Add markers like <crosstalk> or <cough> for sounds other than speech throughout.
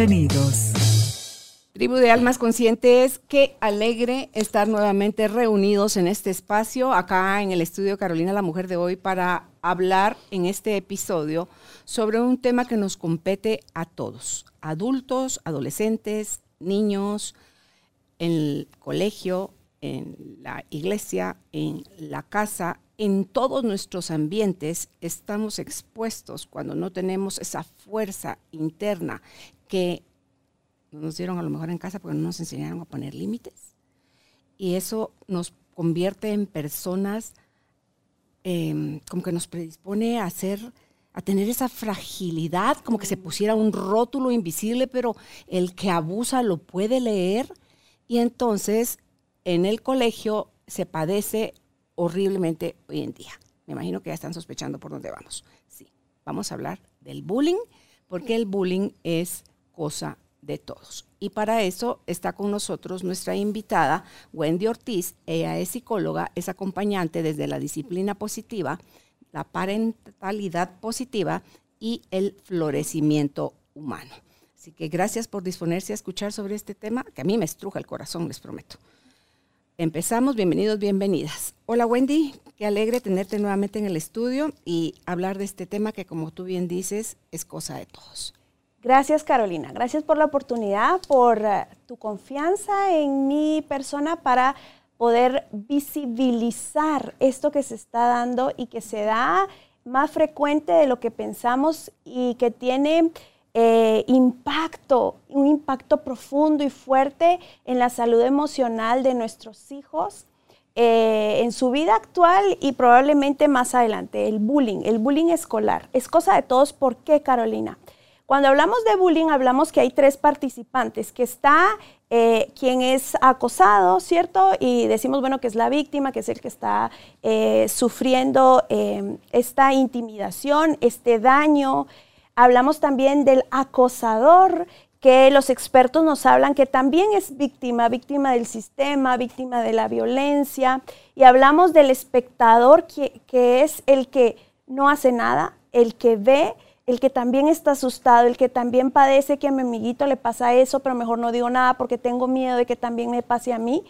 Bienvenidos. Tribu de Almas Conscientes, qué alegre estar nuevamente reunidos en este espacio, acá en el estudio Carolina la Mujer de hoy, para hablar en este episodio sobre un tema que nos compete a todos, adultos, adolescentes, niños, en el colegio, en la iglesia, en la casa, en todos nuestros ambientes estamos expuestos cuando no tenemos esa fuerza interna que nos dieron a lo mejor en casa porque no nos enseñaron a poner límites. Y eso nos convierte en personas em, como que nos predispone a hacer a tener esa fragilidad, como que se pusiera un rótulo invisible, pero el que abusa lo puede leer y entonces en el colegio se padece horriblemente hoy en día. Me imagino que ya están sospechando por dónde vamos. Sí, vamos a hablar del bullying, porque el bullying es cosa de todos. Y para eso está con nosotros nuestra invitada, Wendy Ortiz. Ella es psicóloga, es acompañante desde la disciplina positiva la parentalidad positiva y el florecimiento humano. Así que gracias por disponerse a escuchar sobre este tema, que a mí me estruja el corazón, les prometo. Empezamos, bienvenidos, bienvenidas. Hola Wendy, qué alegre tenerte nuevamente en el estudio y hablar de este tema que como tú bien dices es cosa de todos. Gracias Carolina, gracias por la oportunidad, por uh, tu confianza en mi persona para poder visibilizar esto que se está dando y que se da más frecuente de lo que pensamos y que tiene eh, impacto, un impacto profundo y fuerte en la salud emocional de nuestros hijos, eh, en su vida actual y probablemente más adelante. El bullying, el bullying escolar. Es cosa de todos. ¿Por qué, Carolina? Cuando hablamos de bullying, hablamos que hay tres participantes, que está eh, quien es acosado, ¿cierto? Y decimos, bueno, que es la víctima, que es el que está eh, sufriendo em, esta intimidación, este daño. Hablamos también del acosador, que los expertos nos hablan que también es víctima, víctima del sistema, víctima de la violencia. Y hablamos del espectador, que, que es el que no hace nada, el que ve el que también está asustado, el que también padece que a mi amiguito le pasa eso, pero mejor no digo nada porque tengo miedo de que también me pase a mí.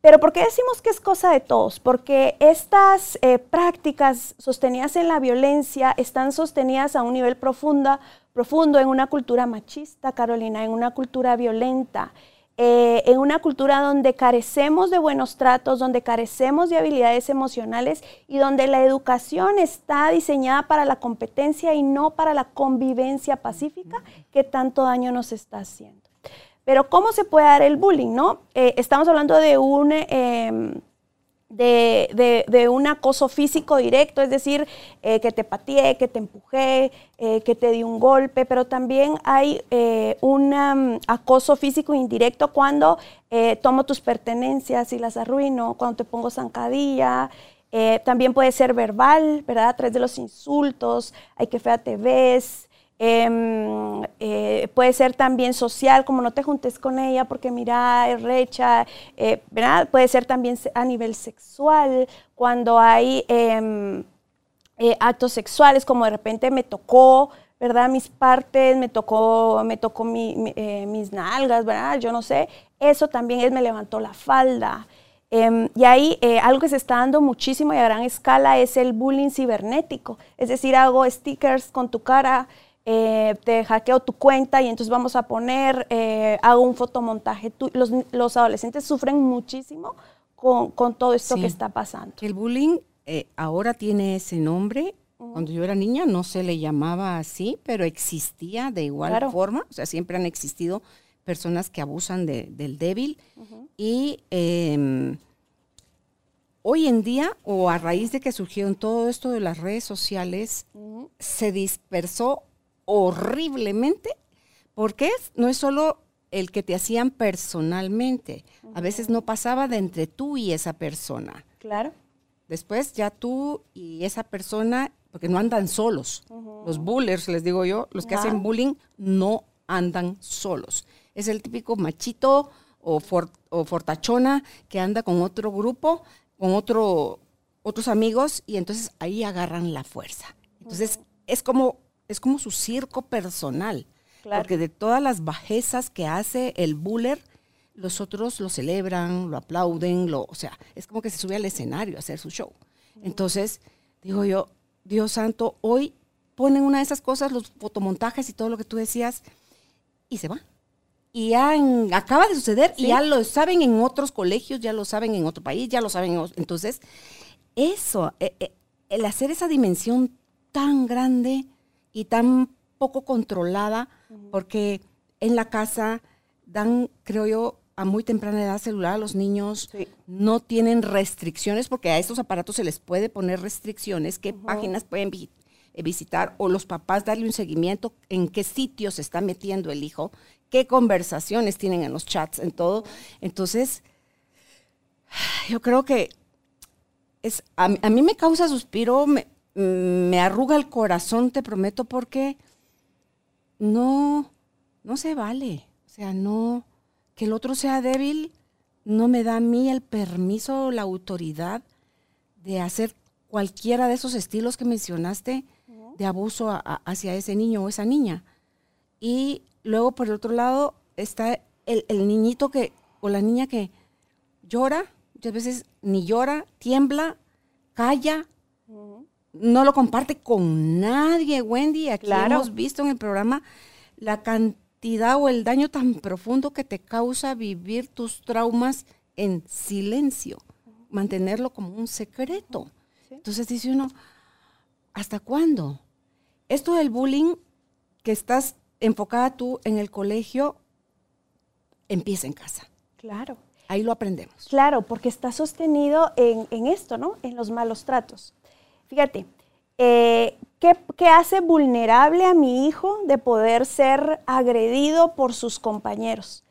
Pero ¿por qué decimos que es cosa de todos? Porque estas eh, prácticas sostenidas en la violencia están sostenidas a un nivel profunda, profundo en una cultura machista, Carolina, en una cultura violenta. Eh, en una cultura donde carecemos de buenos tratos, donde carecemos de habilidades emocionales y donde la educación está diseñada para la competencia y no para la convivencia pacífica que tanto daño nos está haciendo. Pero ¿cómo se puede dar el bullying? No? Eh, estamos hablando de un... Em, de, un acoso físico directo, es decir, eh, que te pateé, que te empujé, eh, que te di un golpe, pero también hay eh, un um, acoso físico indirecto cuando tomo tus pertenencias y las arruino, cuando te pongo zancadilla. también puede ser verbal, ¿verdad? A través de los insultos, hay que fea te ves, Em, eh, puede ser también social, como no te juntes con ella porque mira, es recha, eh, ¿verdad? Puede ser también a nivel sexual, cuando hay em, eh, actos sexuales, como de repente me tocó, ¿verdad? Mis partes, me tocó, me tocó mis nalgas, ¿verdad? Yo no sé. Eso también es, me levantó la falda. Em, y ahí algo que se está dando muchísimo y a gran escala es el bullying cibernético. Es decir, hago stickers con tu cara, eh, te hackeo tu cuenta y entonces vamos a poner, eh, hago un fotomontaje. los, adolescentes sufren muchísimo con, todo esto que está pasando. El bullying eh, ahora tiene ese nombre. Cuando yo era niña no se le llamaba así, pero existía de igual forma. O sea, siempre han existido personas que abusan del débil. Y em, hoy en día, o a raíz de que surgieron todo esto de las redes sociales, se dispersó horriblemente, porque es, no es solo el que te hacían personalmente, a veces no pasaba de entre tú y esa persona. Claro. Después ya tú y esa persona, porque no andan solos. Los bullers, les digo yo, los que hacen bullying no andan solos. Es el típico machito o, o fortachona que anda con otro grupo, con otro, otros amigos, y entonces ahí agarran la fuerza. Entonces es, como, es como su circo personal. Porque de todas las bajezas que hace el buller, los otros lo celebran, lo aplauden, lo, o sea, es como que se sube al escenario a hacer su show. Entonces, digo yo, Dios santo, hoy ponen una de esas cosas, los fotomontajes y todo lo que tú decías, y se va. Y ya acaba de suceder y ya lo saben en otros colegios, ya lo saben en otro país, ya lo saben en Entonces, eso, eh, eh, el hacer esa dimensión tan grande y tan poco controlada, porque en la casa dan, creo yo, a muy temprana edad celular a los niños, no tienen restricciones, porque a estos aparatos se les puede poner restricciones, qué páginas pueden eh, visitar, o los papás darle un seguimiento, en qué sitios se está metiendo el hijo, qué conversaciones tienen en los chats, en todo. Entonces, yo creo que es, a, mí me causa suspiro, me, me arruga el corazón, te prometo, porque no, no se vale. O sea, no, que el otro sea débil no me da a mí el permiso o la autoridad de hacer cualquiera de esos estilos que mencionaste de abuso hacia ese niño o esa niña. Y luego, por el otro lado, está el, niñito que, o la niña que llora, muchas veces ni llora, tiembla, calla, no lo comparte con nadie, Wendy. Aquí hemos visto en el programa la cantidad o el daño tan profundo que te causa vivir tus traumas en silencio, mantenerlo como un secreto. Entonces dice uno, ¿hasta cuándo? Esto del bullying que estás enfocada tú en el colegio, empieza en casa. Claro. Ahí lo aprendemos. Claro, porque está sostenido en, en esto, ¿no? En los malos tratos. Fíjate, eh, ¿qué, hace vulnerable a mi hijo de poder ser agredido por sus compañeros?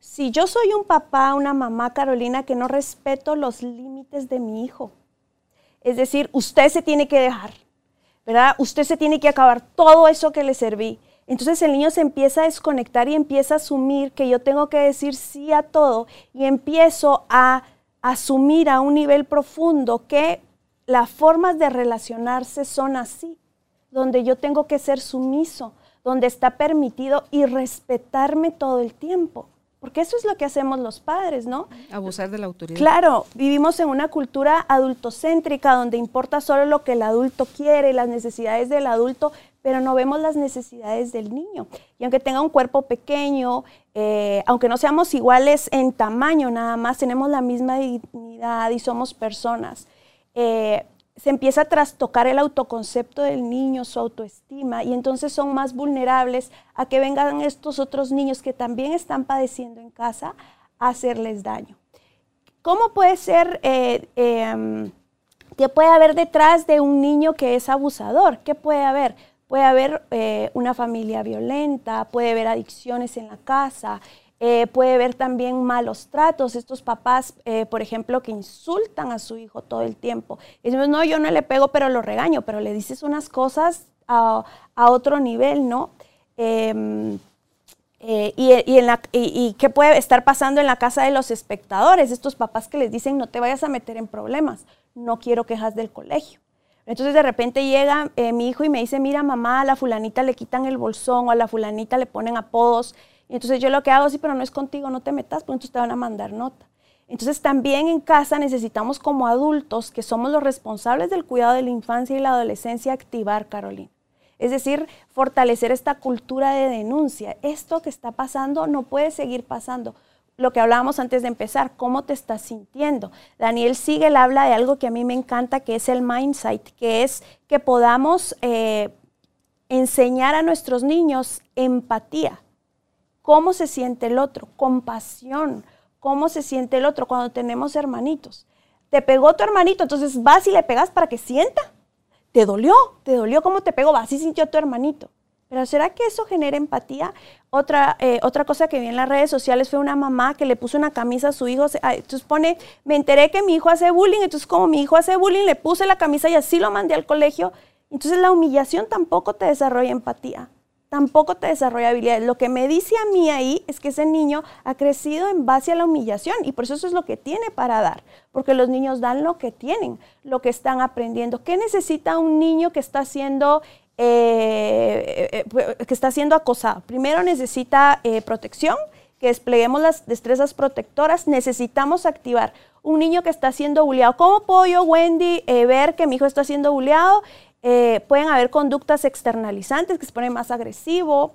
Si yo soy un papá, una mamá, Carolina, que no respeto los límites de mi hijo, es decir, usted se tiene que dejar, ¿verdad? Usted se tiene que acabar todo eso que le serví. Entonces el niño se empieza a desconectar y empieza a asumir que yo tengo que decir sí a todo y empiezo a asumir a un nivel profundo que las formas de relacionarse son así, donde yo tengo que ser sumiso, donde está permitido y respetarme todo el tiempo. Porque eso es lo que hacemos los padres, ¿no? Abusar de la autoridad. Claro, vivimos en una cultura adultocéntrica donde importa solo lo que el adulto quiere, las necesidades del adulto, pero no vemos las necesidades del niño. Y aunque tenga un cuerpo pequeño, eh, aunque no seamos iguales en tamaño nada más, tenemos la misma dignidad y somos personas. Eh, se empieza a trastocar el autoconcepto del niño, su autoestima, y entonces son más vulnerables a que vengan estos otros niños que también están padeciendo en casa a hacerles daño. ¿Cómo puede ser, eh, em, qué puede haber detrás de un niño que es abusador? ¿Qué puede haber? Puede haber eh, una familia violenta, puede haber adicciones en la casa, eh, puede haber también malos tratos, estos papás, eh, por ejemplo, que insultan a su hijo todo el tiempo. Y decimos, no, yo no le pego, pero lo regaño, pero le dices unas cosas a, otro nivel, ¿no? Em, eh, y, en la, y, qué puede estar pasando en la casa de los espectadores, estos papás que les dicen, no te vayas a meter en problemas, no quiero quejas del colegio. Entonces de repente llega mi hijo y me dice, mira mamá, a la fulanita le quitan el bolsón o a la fulanita le ponen apodos y entonces yo lo que hago, sí, pero no es contigo, no te metas, porque entonces te van a mandar nota. Entonces también en casa necesitamos como adultos, que somos los responsables del cuidado de la infancia y la adolescencia, activar, Carolina. Es decir, fortalecer esta cultura de denuncia. Esto que está pasando no puede seguir pasando. Lo que hablábamos antes de empezar, ¿cómo te estás sintiendo? Daniel Siegel habla de algo que a mí me encanta, que es el mindset, que es que podamos eh, enseñar a nuestros niños empatía cómo se siente el otro, compasión, cómo se siente el otro cuando tenemos hermanitos. Te pegó tu hermanito, entonces vas y le pegas para que sienta. Te dolió, te dolió cómo te pegó, vas y sintió tu hermanito. Pero ¿será que eso genera empatía? Otra, eh, otra cosa que vi en las redes sociales fue una mamá que le puso una camisa a su hijo. Entonces pone, me enteré que mi hijo hace bullying, entonces como mi hijo hace bullying, le puse la camisa y así lo mandé al colegio. Entonces la humillación tampoco te desarrolla empatía, tampoco te desarrolla habilidades. Lo que me dice a mí ahí es que ese niño ha crecido en base a la humillación y por eso eso es lo que tiene para dar, porque los niños dan lo que tienen, lo que están aprendiendo. ¿Qué necesita un niño que está haciendo eh, eh, eh, que está siendo acosado. Primero necesita protección, que despleguemos las destrezas protectoras. Necesitamos activar un niño que está siendo bulleado. ¿Cómo puedo yo, Wendy, ver que mi hijo está siendo bulleado? Pueden haber conductas externalizantes que se pone más agresivo,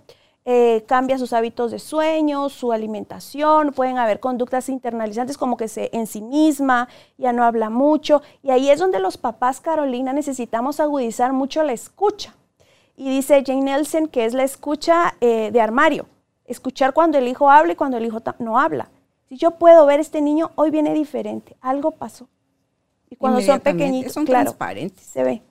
cambia sus hábitos de sueño, su alimentación, pueden haber conductas internalizantes como que se en sí misma, ya no habla mucho. Y ahí es donde los papás, Carolina, necesitamos agudizar mucho la escucha. Y dice Jane Nelson que es la escucha eh, de armario, escuchar cuando el hijo habla y cuando el hijo no habla. Si yo puedo ver este niño, hoy viene diferente, algo pasó. Y cuando son pequeñitos, son claro, transparentes. Se ve.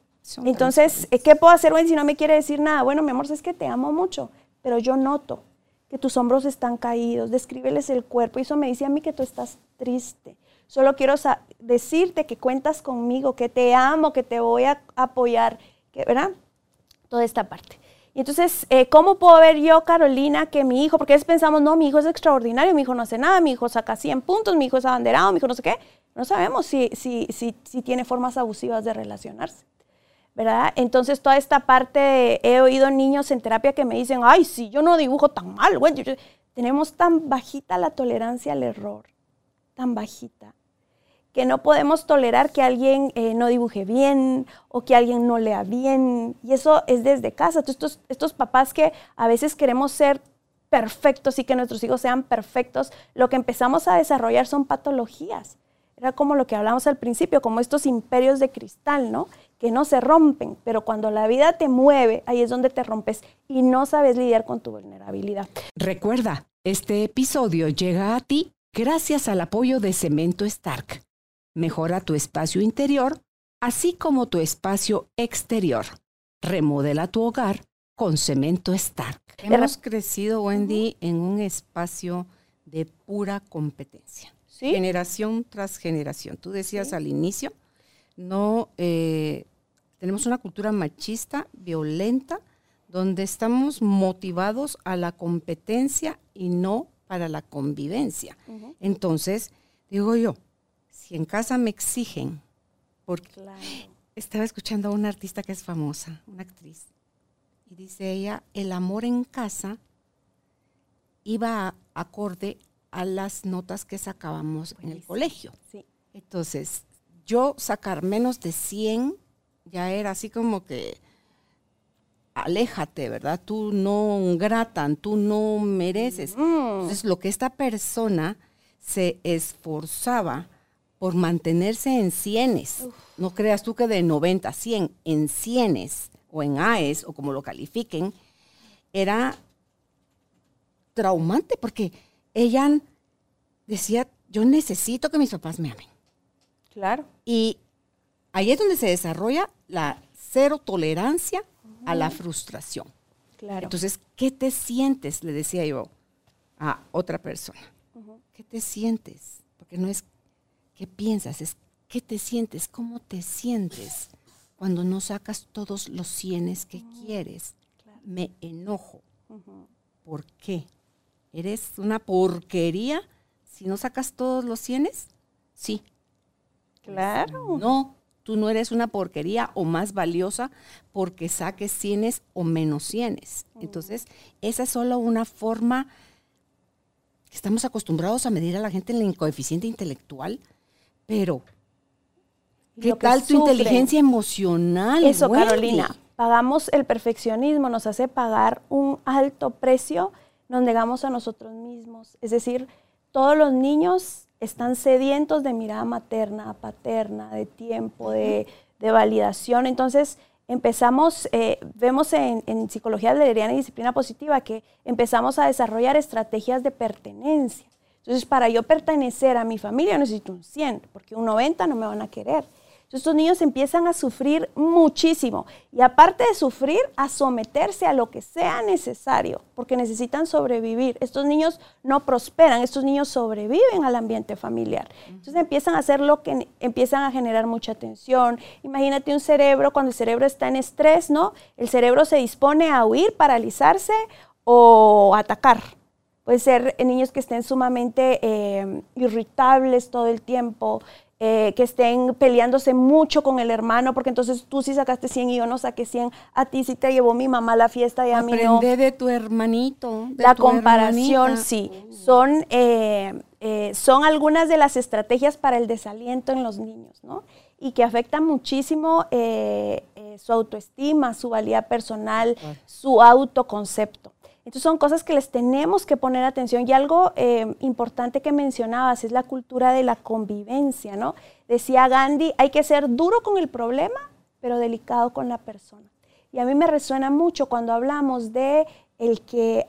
Entonces, eh, ¿qué puedo hacer, hoy si no me quiere decir nada? Bueno, mi amor, es que te amo mucho, pero yo noto que tus hombros están caídos, descríbeles el cuerpo. Y eso me dice a mí que tú estás triste. Solo quiero decirte que cuentas conmigo, que te amo, que te voy a apoyar, que, ¿verdad? toda esta parte. Y entonces, eh, ¿cómo puedo ver yo, Carolina, que mi hijo, porque a veces pensamos, no, mi hijo es extraordinario, mi hijo no hace nada, mi hijo saca 100 puntos, mi hijo es abanderado, mi hijo no sé qué. No sabemos si, si, si, si tiene formas abusivas de relacionarse. ¿Verdad? Entonces, toda esta parte, he oído niños en terapia que me dicen, ay, sí, yo no dibujo tan mal, bueno, tenemos tan bajita la tolerancia al error, tan bajita que no podemos tolerar que alguien eh, no dibuje bien o que alguien no lea bien. Y eso es desde casa. estos, estos papás que a veces queremos ser perfectos y que nuestros hijos sean perfectos, lo que empezamos a desarrollar son patologías. Era como lo que hablamos al principio, como estos imperios de cristal, ¿no? Que no se rompen, pero cuando la vida te mueve, ahí es donde te rompes y no sabes lidiar con tu vulnerabilidad. Recuerda, este episodio llega a ti gracias al apoyo de Cemento Stark Mejora tu espacio interior, así como tu espacio exterior. Remodela tu hogar con cemento Stark. Hemos crecido, Wendy, en un espacio de pura competencia. Generación tras generación. Tú decías al inicio, no eh, tenemos una cultura machista, violenta, donde estamos motivados a la competencia y no para la convivencia. Entonces, digo yo, si en casa me exigen, porque estaba escuchando a una artista que es famosa, una actriz, y dice ella, el amor en casa iba acorde a las notas que sacábamos en el colegio. Entonces, yo sacar menos de 100 ya era así como que aléjate, ¿verdad? Tú no gratan, tú no mereces. Entonces, lo que esta persona se esforzaba por mantenerse en cienes. No creas tú que de 90 a 100, en cienes o en AES o como lo califiquen, era traumante porque ella decía, yo necesito que mis papás me amen. Claro. Y ahí es donde se desarrolla la cero tolerancia a la frustración. Claro. Entonces, ¿qué te sientes? Le decía yo a otra persona. ¿Qué te sientes? Porque no es ¿Qué piensas? Es qué te sientes, cómo te sientes cuando no sacas todos los cienes que quieres. Me enojo. ¿Por qué? ¿Eres una porquería si no sacas todos los cienes? Sí. Claro. No, tú no eres una porquería o más valiosa porque saques cienes o menos cienes. Entonces, esa es solo una forma que estamos acostumbrados a medir a la gente en el coeficiente intelectual pero, ¿qué tal tu inteligencia emocional? Eso, Carolina. Pagamos el perfeccionismo, nos hace pagar un alto precio, nos negamos a nosotros mismos. Es decir, todos los niños están sedientos de mirada materna, paterna, de tiempo, de, validación. Entonces, empezamos, eh, vemos en, en psicología adleriana y disciplina positiva que empezamos a desarrollar estrategias de pertenencia. Entonces, para yo pertenecer a mi familia necesito un 100, porque un 90 no me van a querer. Estos niños empiezan a sufrir muchísimo y aparte de sufrir, a someterse a lo que sea necesario, porque necesitan sobrevivir. Estos niños no prosperan, estos niños sobreviven al ambiente familiar. Entonces empiezan a hacer lo que empiezan a generar mucha tensión. Imagínate un cerebro, cuando el cerebro está en estrés, ¿no? El cerebro se dispone a huir, paralizarse o atacar. Puede ser niños que estén sumamente eh, irritables todo el tiempo, eh, que estén peleándose mucho con el hermano, porque entonces tú sí sacaste 100 y yo no saqué 100, a ti sí te llevó mi mamá a la fiesta y a mí no. Aprende de tu hermanito. la comparación, sí. Son, eh, eh, son algunas de las estrategias para el desaliento en los niños, ¿no? Y que afectan muchísimo su autoestima, su valía personal, su autoconcepto. Entonces son cosas que les tenemos que poner atención. Y algo eh, importante que mencionabas es la cultura de la convivencia, ¿no? Decía Gandhi, hay que ser duro con el problema, pero delicado con la persona. Y a mí me resuena mucho cuando hablamos de el que,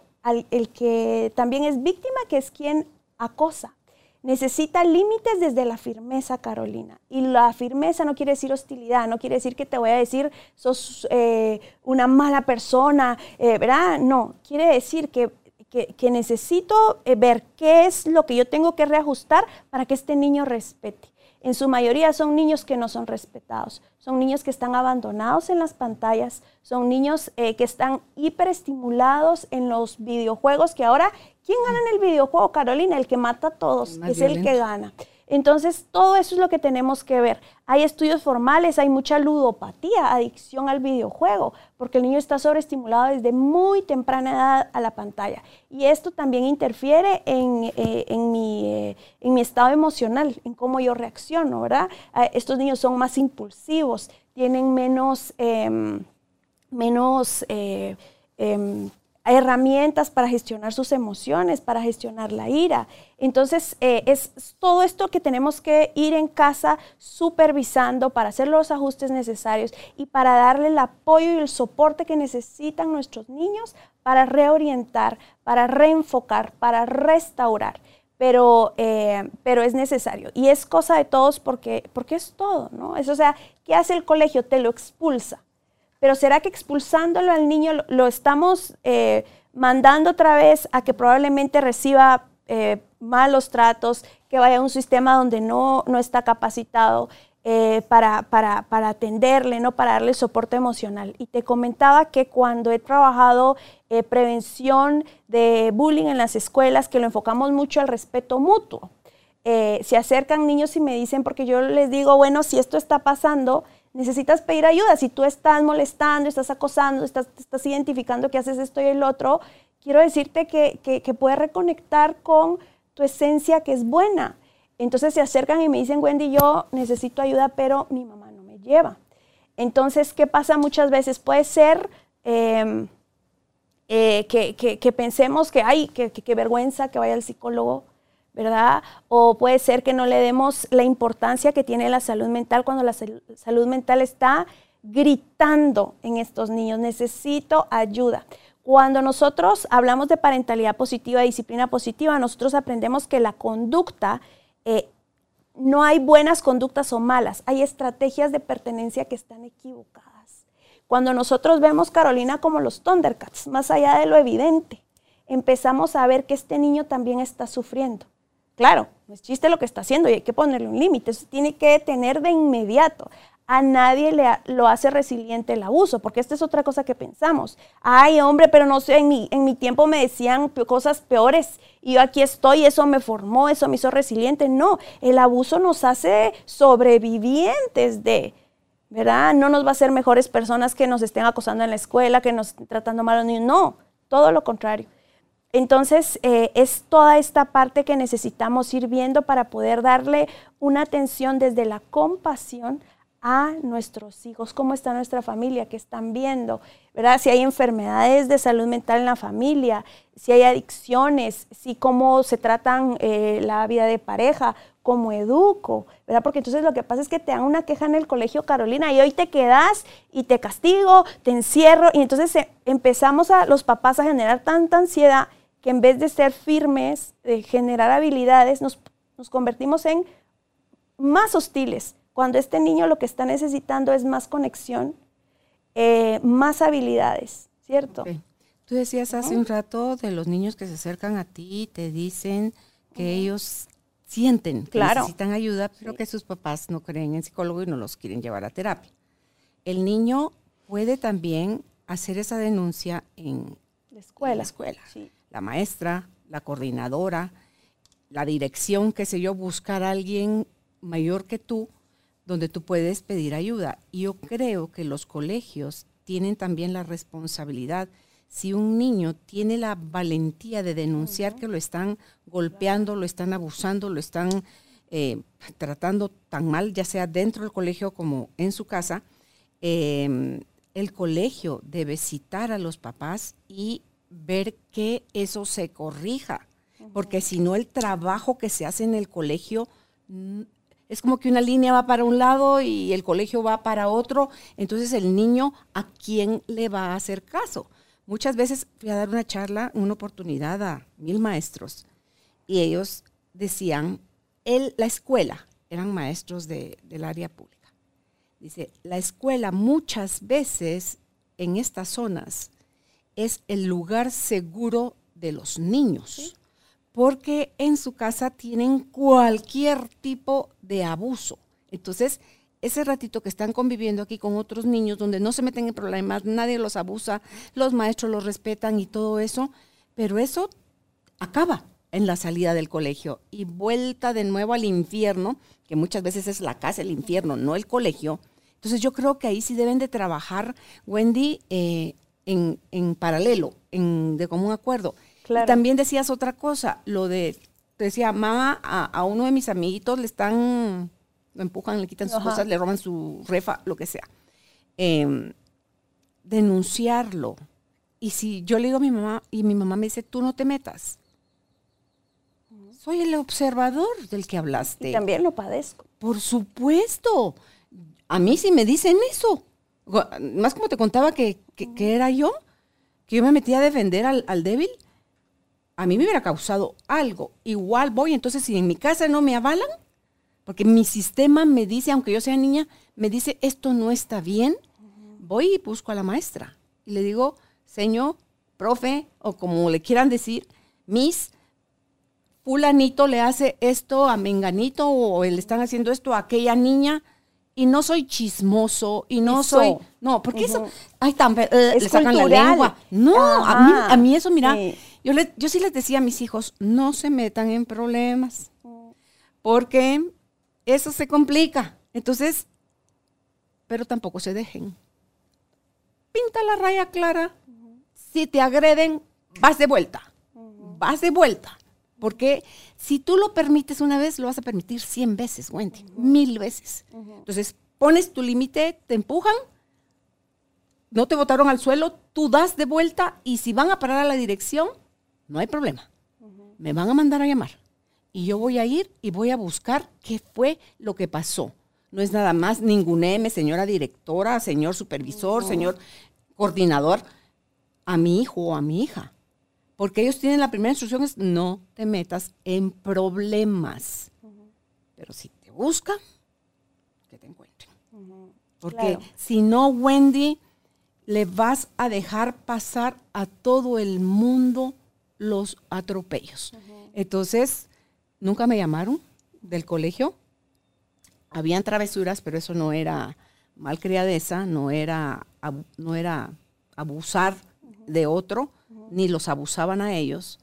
el que también es víctima, que es quien acosa necesita límites desde la firmeza, Carolina. Y la firmeza no quiere decir hostilidad, no quiere decir que te voy a decir sos eh, una mala persona, eh, ¿verdad? No, quiere decir que, que necesito eh, ver qué es lo que yo tengo que reajustar para que este niño respete. En su mayoría son niños que no son respetados, son niños que están abandonados en las pantallas, son niños que están hiperestimulados en los videojuegos que ahora ¿Quién gana en el videojuego, Carolina? El que mata a todos, es el que gana. Entonces, todo eso es lo que tenemos que ver. Hay estudios formales, hay mucha ludopatía, adicción al videojuego, porque el niño está sobreestimulado desde muy temprana edad a la pantalla. Y esto también interfiere en, eh, eh, en, mi, estado emocional, en cómo yo reacciono, ¿verdad? Eh, estos niños son más impulsivos, tienen menos, em, menos em, herramientas para gestionar sus emociones, para gestionar la ira. Entonces, eh, es todo esto que tenemos que ir en casa supervisando para hacer los ajustes necesarios y para darle el apoyo y el soporte que necesitan nuestros niños para reorientar, para reenfocar, para restaurar. Pero, eh, pero es necesario. Y es cosa de todos porque, porque es todo, ¿no? Es, o sea, ¿qué hace el colegio? Te lo expulsa pero ¿será que expulsándolo al niño lo, estamos eh, mandando otra vez a que probablemente reciba eh, malos tratos, que vaya a un sistema donde no, no está capacitado eh, para, para, para, atenderle, ¿no? para darle soporte emocional? Y te comentaba que cuando he trabajado prevención de bullying en las escuelas, que lo enfocamos mucho al respeto mutuo. se acercan niños y me dicen, porque yo les digo, bueno, si esto está pasando, necesitas pedir ayuda. Si tú estás molestando, estás acosando, estás, estás identificando que haces esto y el otro, quiero decirte que, que, puedes reconectar con tu esencia que es buena. Entonces se acercan y me dicen, Wendy, yo necesito ayuda, pero mi mamá no me lleva. Entonces, ¿qué pasa muchas veces? Puede ser em, eh, que, que, pensemos que, ay, qué vergüenza que vaya al psicólogo ¿verdad? O puede ser que no le demos la importancia que tiene la salud mental cuando la salud mental está gritando en estos niños, necesito ayuda. Cuando nosotros hablamos de parentalidad positiva, disciplina positiva, nosotros aprendemos que la conducta, eh, no hay buenas conductas o malas, hay estrategias de pertenencia que están equivocadas. Cuando nosotros vemos Carolina como los Thundercats, más allá de lo evidente, empezamos a ver que este niño también está sufriendo. Claro, es chiste lo que está haciendo y hay que ponerle un límite. Tiene que tener de inmediato. A nadie le lo hace resiliente el abuso, porque esta es otra cosa que pensamos. Ay, hombre, pero no sé, en mi, en mi tiempo me decían cosas peores y yo aquí estoy, eso me formó, eso me hizo resiliente. No, el abuso nos hace sobrevivientes de, ¿verdad? No nos va a hacer mejores personas que nos estén acosando en la escuela, que nos estén tratando mal. No, todo lo contrario. Entonces, eh, es toda esta parte que necesitamos ir viendo para poder darle una atención desde la compasión a nuestros hijos, cómo está nuestra familia, qué están viendo, ¿verdad? Si hay enfermedades de salud mental en la familia, si hay adicciones, si cómo se tratan eh, la vida de pareja, cómo educo, ¿verdad? Porque entonces lo que pasa es que te dan una queja en el colegio, Carolina, y hoy te quedas y te castigo, te encierro, y entonces eh, empezamos a los papás a generar tanta ansiedad que en vez de ser firmes, de generar habilidades, nos, convertimos en más hostiles cuando este niño lo que está necesitando es más conexión, eh, más habilidades, ¿cierto? Tú decías hace un rato de los niños que se acercan a ti y te dicen que ellos sienten que necesitan ayuda, pero que sus papás no creen en psicólogo y no los quieren llevar a terapia. El niño puede también hacer esa denuncia en la escuela. La, escuela. La maestra, la coordinadora, la dirección, qué sé yo, buscar a alguien mayor que tú donde tú puedes pedir ayuda. Y yo creo que los colegios tienen también la responsabilidad. Si un niño tiene la valentía de denunciar que lo están golpeando, lo están abusando, lo están eh, tratando tan mal, ya sea dentro del colegio como en su casa, em, el colegio debe citar a los papás y ver que eso se corrija, porque si no el trabajo que se hace en el colegio es como que una línea va para un lado y el colegio va para otro, entonces el niño a quién le va a hacer caso. Muchas veces fui a dar una charla, una oportunidad a mil maestros y ellos decían, el, la escuela, eran maestros del área pública. Dice, la escuela muchas veces en estas zonas es el lugar seguro de los niños porque en su casa tienen cualquier tipo de abuso. Entonces, ese ratito que están conviviendo aquí con otros niños, donde no se meten en problemas, nadie los abusa, los maestros los respetan y todo eso, pero eso acaba en la salida del colegio y vuelta de nuevo al infierno, que muchas veces es la casa, el infierno, no el colegio. Entonces yo creo que ahí sí deben de trabajar, Wendy, eh, en, en, paralelo, en, de común acuerdo también decías otra cosa, lo de, decía, mamá, a, uno de mis amiguitos le están, lo empujan, le quitan sus cosas, le roban su refa, lo que sea. Em, denunciarlo. Y si yo le digo a mi mamá y mi mamá me dice, tú no te metas. Soy el observador del que hablaste. Y también lo padezco. Por supuesto. A mí sí me dicen eso. Más como te contaba que, era yo, que yo me metía a defender al, al débil a mí me hubiera causado algo. Igual voy, entonces si en mi casa no me avalan, porque mi sistema me dice, aunque yo sea niña, me dice, esto no está bien, voy y busco a la maestra. Y le digo, señor, profe, o como le quieran decir, Miss, fulanito le hace esto a menganito o le están haciendo esto a aquella niña y no soy chismoso y no soy no porque eso ay tan eh, le sacan la lengua no a mí, a mí eso mira yo, yo sí les decía a mis hijos, no se metan en problemas, porque eso se complica. Entonces, pero tampoco se dejen. Pinta la raya clara. Si te agreden, vas de vuelta. Vas de vuelta. Porque si tú lo permites una vez, lo vas a permitir cien veces, Wendy, mil veces. Entonces, pones tu límite, te empujan, no te botaron al suelo, tú das de vuelta y si van a parar a la dirección, no hay problema. Me van a mandar a llamar y yo voy a ir y voy a buscar qué fue lo que pasó. No es nada más ningún M, señora directora, señor supervisor, señor coordinador, a mi hijo o a mi hija. Porque ellos tienen la primera instrucción es no te metas en problemas. Pero si te busca, que te encuentren. Porque si no, Wendy, le vas a dejar pasar a todo el mundo los atropellos. Entonces, nunca me llamaron del colegio. Habían travesuras, pero eso no era malcriadeza, no era, no era abusar de otro, ni los abusaban a ellos,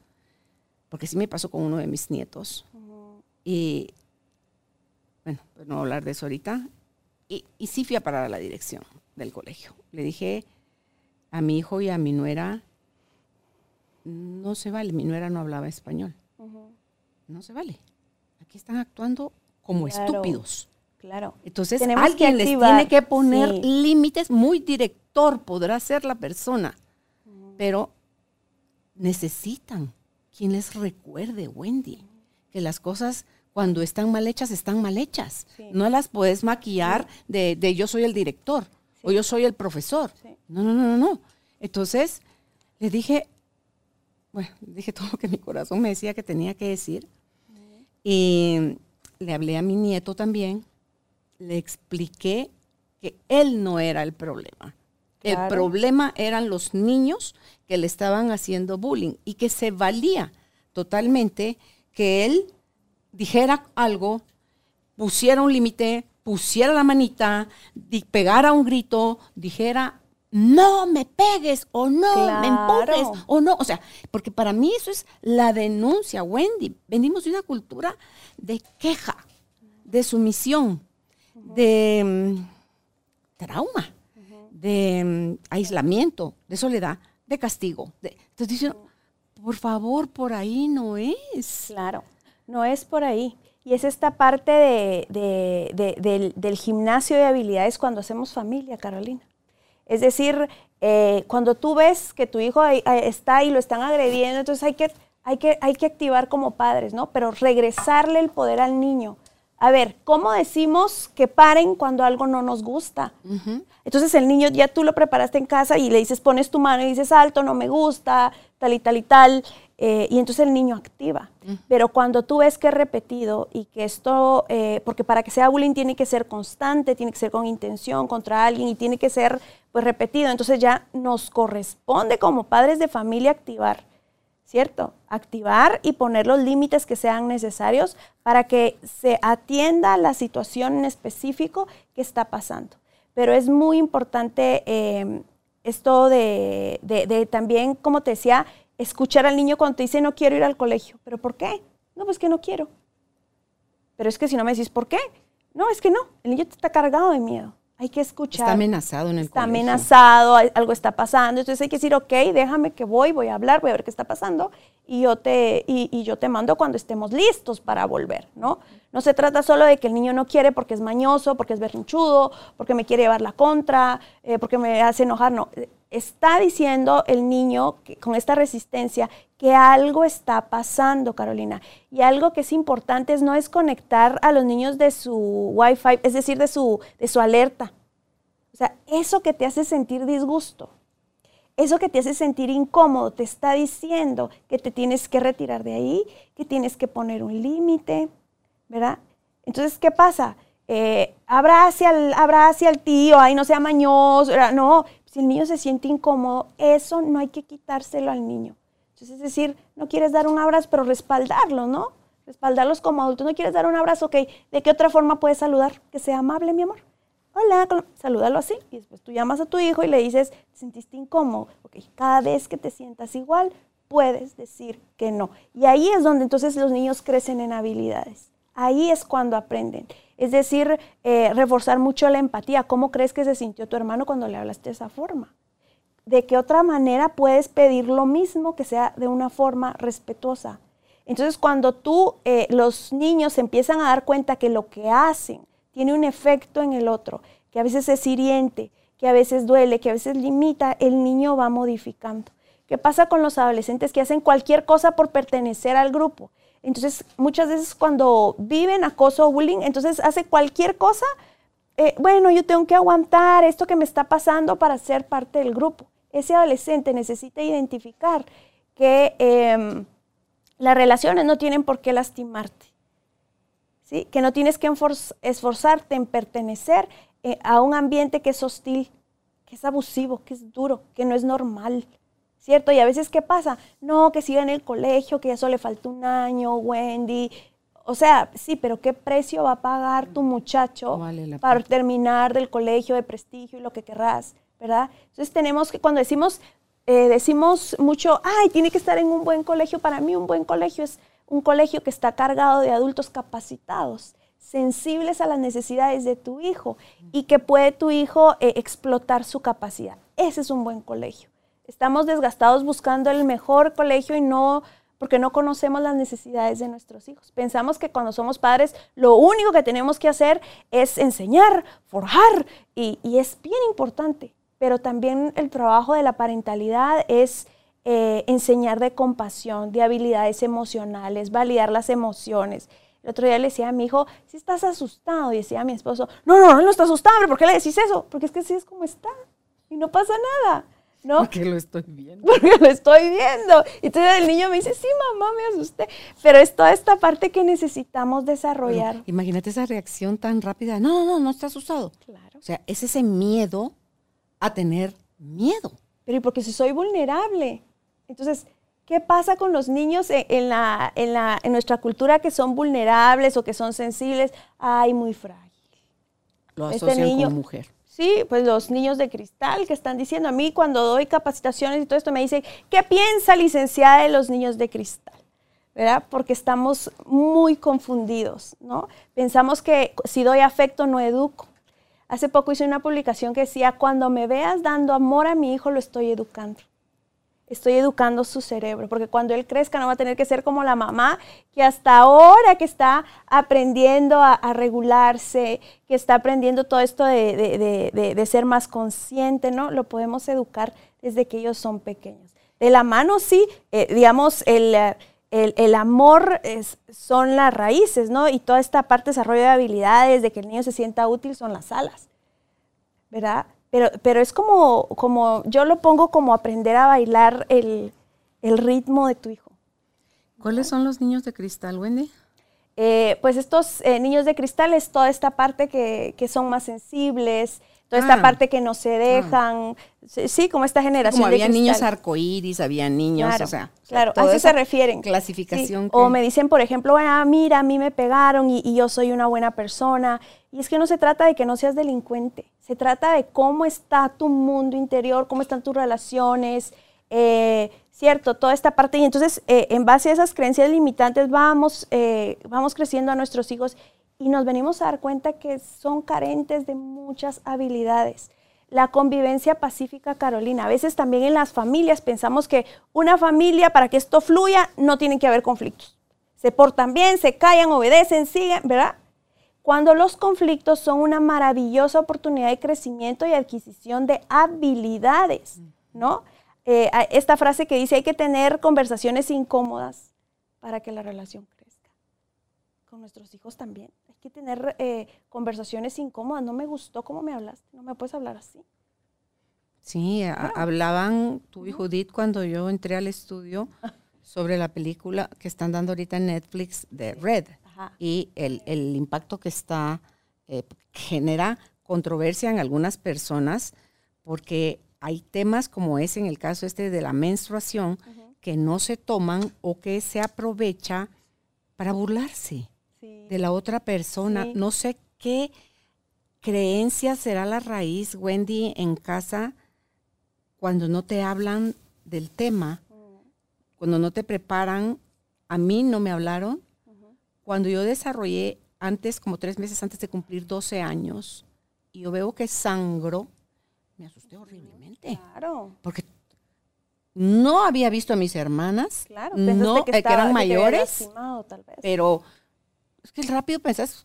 porque sí me pasó con uno de mis nietos. Y, bueno, pues no voy a hablar de eso ahorita. Y, y sí fui a parar a la dirección del colegio. Le dije a mi hijo y a mi nuera, no se vale. Mi nuera no hablaba español. No se vale. Aquí están actuando como estúpidos. Claro. Entonces alguien les tiene que poner límites. Muy director podrá ser la persona, pero necesitan quien les recuerde, Wendy, que las cosas cuando están mal hechas están mal hechas. No las puedes maquillar de, de, yo soy el director o yo soy el profesor. No, no, no, no, no. Entonces le dije, bueno, dije todo lo que mi corazón me decía que tenía que decir. Y le hablé a mi nieto también. le expliqué que él no era el problema. El problema eran los niños que le estaban haciendo bullying y que se valía totalmente que él dijera algo, pusiera un límite, pusiera la manita, pegara un grito, dijera, no me pegues o no me empujes o no. O sea, porque para mí eso es la denuncia, Wendy. Venimos de una cultura de queja, de sumisión, de mm, trauma, de mm, aislamiento, de soledad, de castigo. de- entonces diciendo, por favor, por ahí no es. Claro, no es por ahí. Y es esta parte de- de- de- del, del gimnasio de habilidades cuando hacemos familia, Carolina. Es decir, eh, cuando tú ves que tu hijo está y lo están agrediendo, entonces hay que, hay, que, hay que activar como padres, ¿no? Pero regresarle el poder al niño. A ver, ¿cómo decimos que paren cuando algo no nos gusta? Entonces el niño ya tú lo preparaste en casa y le dices, pones tu mano y dices, alto, no me gusta, tal y tal y tal. eh, y entonces el niño activa. Pero cuando tú ves que es repetido y que esto, eh, porque para que sea bullying tiene que ser constante, tiene que ser con intención contra alguien y tiene que ser pues repetido, entonces ya nos corresponde como padres de familia activar. ¿Cierto? Activar y poner los límites que sean necesarios para que se atienda la situación en específico que está pasando. Pero es muy importante eh, esto de, de- también, como te decía, escuchar al niño cuando te dice no quiero ir al colegio. ¿Pero por qué? No, pues que no quiero. Pero es que si no me decís por qué, no, es que no, el niño está cargado de miedo. Hay que escuchar. Está amenazado en el Está colegio. amenazado, algo está pasando. Entonces hay que decir, ok, déjame que voy, voy a hablar, voy a ver qué está pasando y yo te, y, y yo te mando cuando estemos listos para volver, ¿no? No se trata solo de que el niño no quiere porque es mañoso, porque es berrinchudo, porque me quiere llevar la contra, eh, porque me hace enojar, no. Está diciendo el niño con esta resistencia que algo está pasando, Carolina. Y algo que es importante es no desconectar a los niños de su Wi-Fi, es decir, de su, de su alerta. O sea, eso que te hace sentir disgusto, eso que te hace sentir incómodo, te está diciendo que te tienes que retirar de ahí, que tienes que poner un límite, ¿verdad? Entonces, ¿qué pasa? Eh, abrace, al, tío, ay, no sea mañoso, ¿verdad? no, si el niño se siente incómodo, eso no hay que quitárselo al niño. Entonces, es decir, no quieres dar un abrazo, pero respaldarlo, ¿no? Respaldarlos como adultos. No quieres dar un abrazo, ok, ¿de qué otra forma puedes saludar? Que sea amable, mi amor. Hola, salúdalo así. Y después tú llamas a tu hijo y le dices, ¿te sentiste incómodo? Ok, cada vez que te sientas igual, puedes decir que no. Y ahí es donde entonces los niños crecen en habilidades. Ahí es cuando aprenden. Es decir, eh, reforzar mucho la empatía. ¿Cómo crees que se sintió tu hermano cuando le hablaste de esa forma? ¿De qué otra manera puedes pedir lo mismo que sea de una forma respetuosa? Entonces, cuando tú, eh, los niños empiezan a dar cuenta que lo que hacen tiene un efecto en el otro, que a veces es hiriente, que a veces duele, que a veces limita, el niño va modificando. ¿Qué pasa con los adolescentes que hacen cualquier cosa por pertenecer al grupo? Entonces, muchas veces cuando viven acoso o bullying, entonces hace cualquier cosa, eh, bueno, yo tengo que aguantar esto que me está pasando para ser parte del grupo. Ese adolescente necesita identificar que em, las relaciones no tienen por qué lastimarte. ¿sí? Que no tienes que esforzarte en pertenecer eh, a un ambiente que es hostil, que es abusivo, que es duro, que no es normal. ¿Cierto? Y a veces, ¿qué pasa? No, que siga en el colegio, que ya solo le falta un año, Wendy. O sea, sí, pero ¿qué precio va a pagar tu muchacho vale para terminar del colegio de prestigio y lo que querrás, ¿verdad? Entonces tenemos que, cuando decimos, eh, decimos mucho, ay, tiene que estar en un buen colegio, para mí un buen colegio es un colegio que está cargado de adultos capacitados, sensibles a las necesidades de tu hijo y que puede tu hijo eh, explotar su capacidad. Ese es un buen colegio. Estamos desgastados buscando el mejor colegio y no porque no conocemos las necesidades de nuestros hijos. Pensamos que cuando somos padres lo único que tenemos que hacer es enseñar, forjar y, y es bien importante, pero también el trabajo de la parentalidad es eh, enseñar de compasión, de habilidades emocionales, validar las emociones. El otro día le decía a mi hijo, si estás asustado, y decía a mi esposo, no, no, él no está asustado, ¿por qué le decís eso? Porque es que así es como está y no pasa nada. ¿No? Porque lo estoy viendo. <laughs> Porque lo estoy viendo. Y entonces el niño me dice, sí, mamá, me asusté. Pero es toda esta parte que necesitamos desarrollar. imagínate esa reacción tan rápida. No, no, no, no está asustado. Claro. O sea, es ese miedo a tener miedo. Pero ¿y porque si soy vulnerable? Entonces, ¿qué pasa con los niños en, la, en, la, en nuestra cultura que son vulnerables o que son sensibles? Ay, muy frágil. Lo este asocian niño, con mujer. Sí, pues los niños de cristal que están diciendo a mí cuando doy capacitaciones y todo esto me dicen, ¿qué piensa licenciada de los niños de cristal? ¿verdad? Porque estamos muy confundidos, ¿no? Pensamos que si doy afecto no educo. Hace poco hice una publicación que decía, cuando me veas dando amor a mi hijo, lo estoy educando. Estoy educando su cerebro, porque cuando él crezca no va a tener que ser como la mamá que hasta ahora que está aprendiendo a, regularse, que está aprendiendo todo esto de, ser más consciente, ¿no? Lo podemos educar desde que ellos son pequeños. De la mano, sí, eh, digamos, el, el, amor son las raíces, ¿no? Y toda esta parte de desarrollo de habilidades, de que el niño se sienta útil, son las alas, ¿verdad? Pero, pero es como, como, yo lo pongo como aprender a bailar el, ritmo de tu hijo. ¿Cuáles son los niños de cristal, Wendy? Eh, pues estos eh, niños de cristal es toda esta parte que, que son más sensibles, toda esta ah. parte que no se ah. dejan, sí, como esta generación. Como había niños arcoíris, había niños, claro, o sea. Claro, a eso se refieren. Clasificación. O me dicen, por ejemplo, ah, mira, a mí me pegaron y, yo soy una buena persona. Y es que no se trata de que no seas delincuente, se trata de cómo está tu mundo interior, cómo están tus relaciones, eh, ¿cierto? Toda esta parte. Y entonces, eh, en base a esas creencias limitantes, vamos, eh, vamos creciendo a nuestros hijos y nos venimos a dar cuenta que son carentes de muchas habilidades. La convivencia pacífica, Carolina. A veces también en las familias pensamos que una familia, para que esto fluya, no tiene que haber conflictos. Se portan bien, se callan, obedecen, siguen, ¿verdad? Cuando los conflictos son una maravillosa oportunidad de crecimiento y adquisición de habilidades, ¿no? Eh, esta frase que dice hay que tener conversaciones incómodas para que la relación crezca. Con nuestros hijos también que tener eh, conversaciones incómodas. No me gustó cómo me hablaste, no me puedes hablar así. Sí, hablaban tú y Judith cuando yo entré al estudio <laughs> sobre la película que están dando ahorita en Netflix de Red y el, impacto que está, eh, genera controversia en algunas personas porque hay temas como es en el caso este de la menstruación que no se toman o que se aprovecha para burlarse de la otra persona. No sé qué creencia será la raíz, Wendy, en casa cuando no te hablan del tema, cuando no te preparan. A mí no me hablaron. Cuando yo desarrollé antes, como tres meses antes de cumplir 12 años, y yo veo que sangro, me asusté horriblemente. Claro. Porque no había visto a mis hermanas, claro, no, que, eran mayores, pero es que rápido pensás,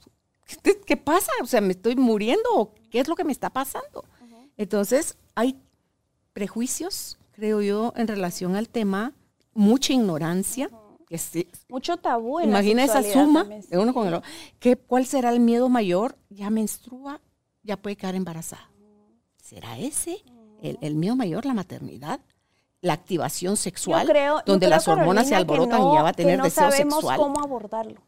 ¿qué, pasa? O sea, ¿me estoy muriendo o qué es lo que me está pasando? Entonces, hay prejuicios, creo yo, en relación al tema, mucha ignorancia. Mucho tabú en Imagina esa suma de uno con el otro. ¿Qué, ¿Cuál será el miedo mayor? Ya menstrua, ya puede quedar embarazada. ¿Será ese el, el miedo mayor, la maternidad? la activación sexual, donde las hormonas se alborotan y ya va a tener deseo sexual. No sabemos cómo abordarlo.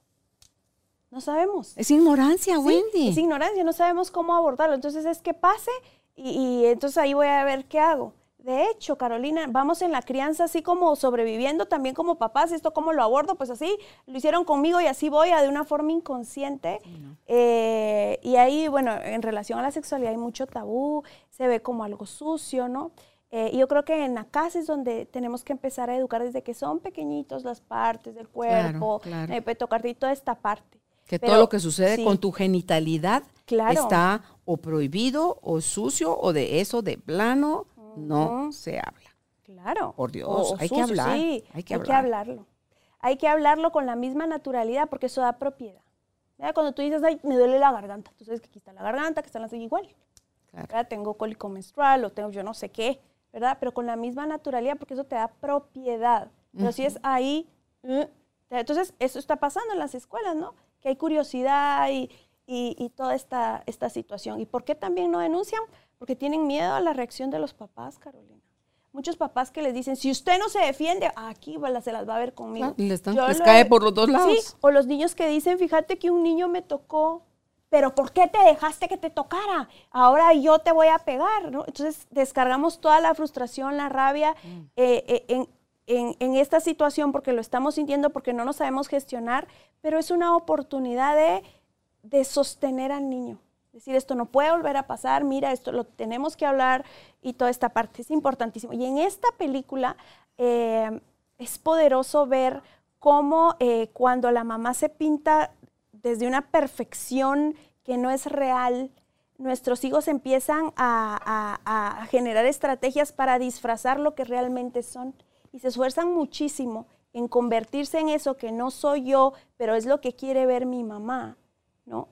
No sabemos. Es ignorancia, Wendy. Es ignorancia, no sabemos cómo abordarlo. Entonces es que pase y, entonces ahí voy a ver qué hago. De hecho, Carolina, vamos en la crianza así como sobreviviendo también como papás. Esto cómo lo abordo, pues así lo hicieron conmigo y así voy a de una forma inconsciente. Eh, y ahí, bueno, en relación a la sexualidad hay mucho tabú, se ve como algo sucio, ¿no? Eh, y yo creo que en la casa es donde tenemos que empezar a educar desde que son pequeñitos las partes del cuerpo, claro, claro. tocarte y toda esta parte. Que todo lo que sucede con tu genitalidad está o prohibido o sucio o de eso de plano no se habla. Claro. Por Dios, hay que hablar. Sí, hay, que, hablarlo. Hay que hablarlo con la misma naturalidad porque eso da propiedad. Cuando tú dices, ay, me duele la garganta, tú sabes que aquí está la garganta, que está la igual. Claro. Tengo cólico menstrual o tengo yo no sé qué, ¿verdad? Pero con la misma naturalidad porque eso te da propiedad. Pero si es ahí, uh, entonces eso está pasando en las escuelas, ¿no? Que hay curiosidad y, y, toda esta, esta situación. ¿Y por qué también no denuncian? Porque tienen miedo a la reacción de los papás, Carolina. muchos papás que les dicen, si usted no se defiende, aquí se las va a ver conmigo. les, cae por los dos lados. Sí, o los niños que dicen, fíjate que un niño me tocó, pero ¿por qué te dejaste que te tocara? Ahora yo te voy a pegar, ¿no? Entonces descargamos toda la frustración, la rabia mm. eh, eh, en, esta situación porque lo estamos sintiendo, porque no nos sabemos gestionar, pero es una oportunidad de, de sostener al niño decir, esto no puede volver a pasar, mira, esto lo tenemos que hablar y toda esta parte es importantísimo. Y en esta película eh, es poderoso ver cómo eh, cuando la mamá se pinta desde una perfección que no es real, nuestros hijos empiezan a, generar estrategias para disfrazar lo que realmente son y se esfuerzan muchísimo en convertirse en eso que no soy yo, pero es lo que quiere ver mi mamá, ¿no?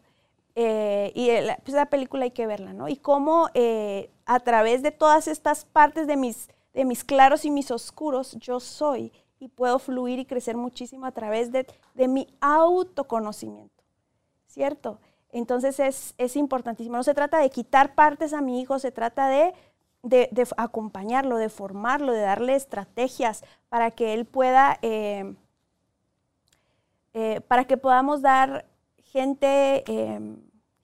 Eh, y la, pues la película hay que verla, ¿no? Y cómo eh, a través de todas estas partes de mis, de mis claros y mis oscuros, yo soy y puedo fluir y crecer muchísimo a través de, de mi autoconocimiento, ¿cierto? Entonces es, es, importantísimo. No se trata de quitar partes a mi hijo, se trata de, de, de acompañarlo, de formarlo, de darle estrategias para que él pueda, eh, para que podamos dar gente, em,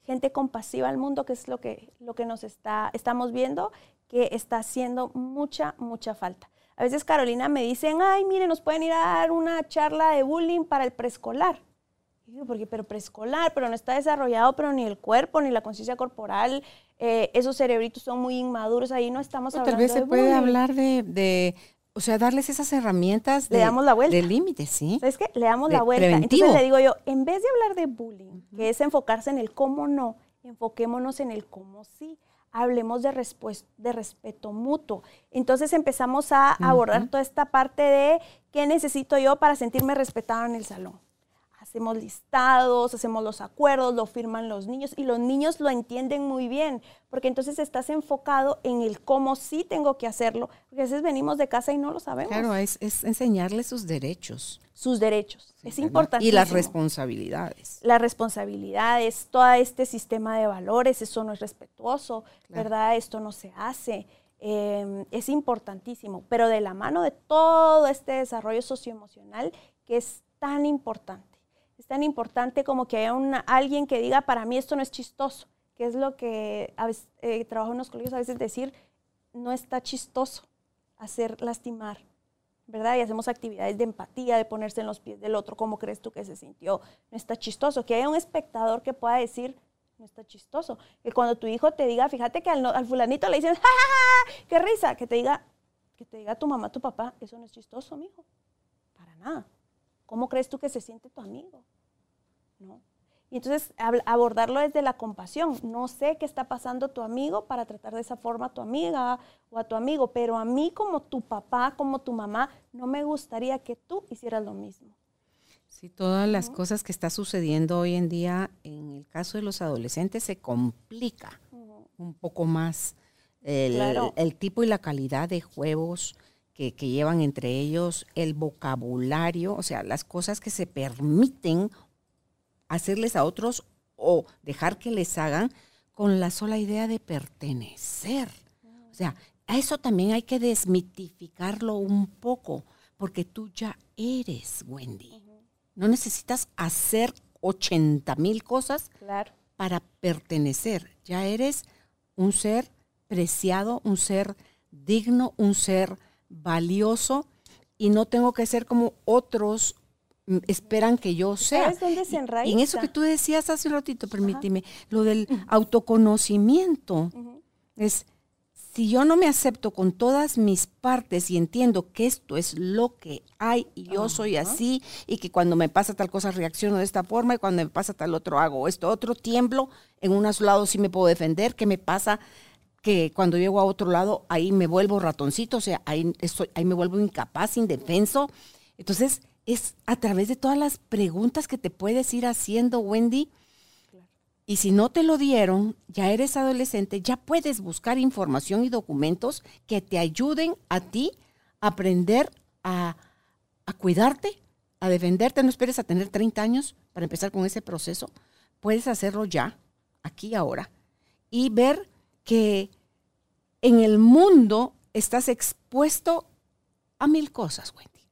gente compasiva al mundo, que es lo que, lo que nos está, estamos viendo, que está haciendo mucha, mucha falta. A veces Carolina me dicen, ay, mire, nos pueden ir a dar una charla de bullying para el preescolar. Porque, pero preescolar, pero no está desarrollado, pero ni el cuerpo, ni la conciencia corporal, eh, esos cerebritos son muy inmaduros, ahí no estamos hablando Tal vez se puede hablar de o sea, darles esas herramientas de, le damos la vuelta. de límite, ¿sí? Es que le damos la vuelta. Entonces le digo yo, en vez de hablar de bullying, que es enfocarse en el cómo no, enfoquémonos en el cómo sí. Hablemos de, de respeto mutuo. Entonces empezamos a abordar toda esta parte de qué necesito yo para sentirme respetado en el salón hacemos listados, hacemos los acuerdos, lo firman los niños y los niños lo entienden muy bien, porque entonces estás enfocado en el cómo sí tengo que hacerlo, porque a veces venimos de casa y no lo sabemos. Claro, es, es enseñarles sus derechos. Sus derechos, es importante. Y las responsabilidades. Las responsabilidades, todo este sistema de valores, eso no es respetuoso, ¿verdad? Esto no se hace. Em, es importantísimo, pero de la mano de todo este desarrollo socioemocional que es tan importante es tan importante como que haya alguien que diga, para mí esto no es chistoso, que es lo que a veces, eh, trabajo en los colegios a veces decir, no está chistoso hacer lastimar, ¿verdad? Y hacemos actividades de empatía, de ponerse en los pies del otro, ¿cómo crees tú que se sintió? No está chistoso, que haya un espectador que pueda decir, no está chistoso. Que cuando tu hijo te diga, fíjate que al, fulanito le dicen, <laughs> ¡ja, ja, ja! qué risa! Que te diga, que te diga tu mamá, tu papá, eso no es chistoso, mijo. Para nada. ¿Cómo crees tú que se siente tu amigo? ¿No? Y entonces abordarlo desde la compasión. No sé qué está pasando tu amigo para tratar de esa forma a tu amiga o a tu amigo, pero a mí como tu papá, como tu mamá, no me gustaría que tú hicieras lo mismo. Sí, todas las cosas que está sucediendo hoy en día, en el caso de los adolescentes, se complica un poco más el, tipo y la calidad de juegos, que, llevan entre ellos el vocabulario, o sea, las cosas que se permiten hacerles a otros o dejar que les hagan con la sola idea de pertenecer. O sea, a eso también hay que desmitificarlo un poco, porque tú ya eres Wendy. No necesitas hacer 80 mil cosas para pertenecer. Ya eres un ser preciado, un ser digno, un ser valioso y no tengo que ser como otros mm, esperan que yo sea. dónde se enraiza? En eso que tú decías hace un ratito, permíteme, lo del autoconocimiento. Es, si yo no me acepto con todas mis partes y entiendo que esto es lo que hay y yo soy así y que cuando me pasa tal cosa reacciono de esta forma y cuando me pasa tal otro hago esto otro, tiemblo, en unos lados sí me puedo defender, ¿qué me pasa? Que cuando llego a otro lado, ahí me vuelvo ratoncito, o sea, ahí, estoy, ahí me vuelvo incapaz, indefenso. Entonces, es a través de todas las preguntas que te puedes ir haciendo, Wendy. Y si no te lo dieron, ya eres adolescente, ya puedes buscar información y documentos que te ayuden a ti a aprender a, a cuidarte, a defenderte. No esperes a tener 30 años para empezar con ese proceso. Puedes hacerlo ya, aquí, ahora, y ver que en el mundo estás expuesto a mil cosas, Wendy.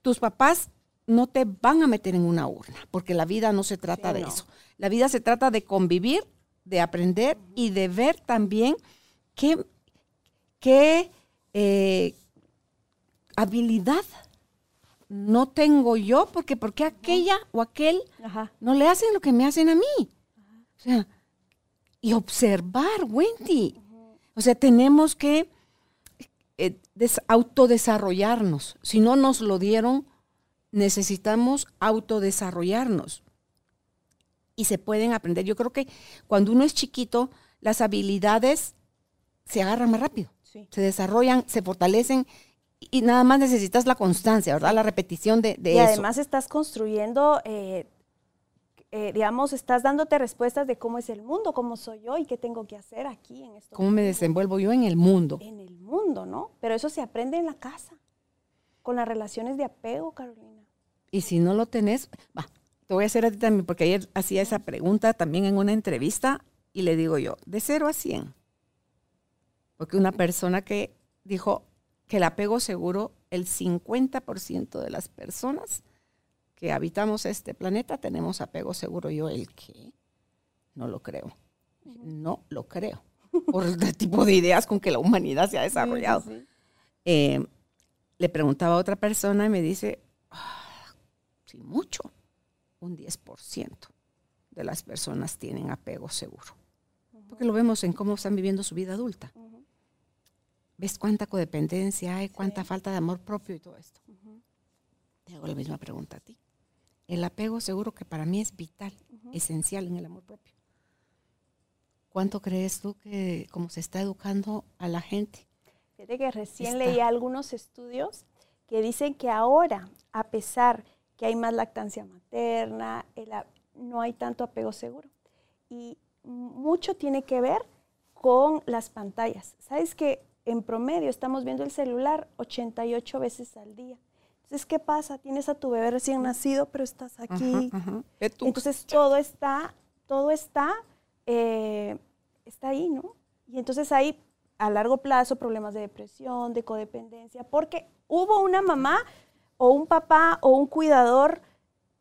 Tus papás no te van a meter en una urna, porque la vida no se trata de eso. La vida se trata de convivir, de aprender y de ver también qué, qué eh, habilidad no tengo yo, porque porque aquella o aquel no le hacen lo que me hacen a mí. O sea, y observar, Wendy. O sea, tenemos que eh, autodesarrollarnos. Si no nos lo dieron, necesitamos autodesarrollarnos. Y se pueden aprender. Yo creo que cuando uno es chiquito, las habilidades se agarran más rápido. Se desarrollan, se fortalecen y nada más necesitas la constancia, ¿verdad? La repetición de, de y además estás construyendo, eh, eh, digamos, estás dándote respuestas de cómo es el mundo, cómo soy yo y qué tengo que hacer aquí en esto. ¿Cómo me desenvuelvo yo en el mundo? En el mundo, ¿no? Pero eso se aprende en la casa, con las relaciones de apego, Carolina. Y si no lo tenés, va, te voy a hacer a ti también, porque ayer hacía esa pregunta también en una entrevista y le digo yo, de 0 a 100. Porque una persona que dijo, que el apego seguro, el 50% de las personas que habitamos este planeta tenemos apego seguro. Yo, ¿el qué? No lo creo. No lo creo. <laughs> Por el tipo de ideas con que la humanidad se ha desarrollado. Eh, le preguntaba a otra persona y me dice, ah, sí, mucho, un 10% de las personas tienen apego seguro. Porque lo vemos en cómo están viviendo su vida adulta. ¿Ves cuánta codependencia hay, cuánta falta de amor propio y todo esto? Te hago la misma pregunta a ti. El apego seguro que para mí es vital, esencial en el amor propio. ¿Cuánto crees tú que como se está educando a la gente? Fíjate que recién leí algunos estudios que dicen que ahora, a pesar que hay más lactancia materna, no hay tanto apego seguro. Y mucho tiene que ver con las pantallas. ¿Sabes que en promedio estamos viendo el celular 88 veces al día. Entonces, ¿qué pasa? Tienes a tu bebé recién nacido, pero estás aquí. Entonces, todo está, todo está, eh, está ahí, ¿no? Y entonces hay a largo plazo problemas de depresión, de codependencia, porque hubo una mamá o un papá o un cuidador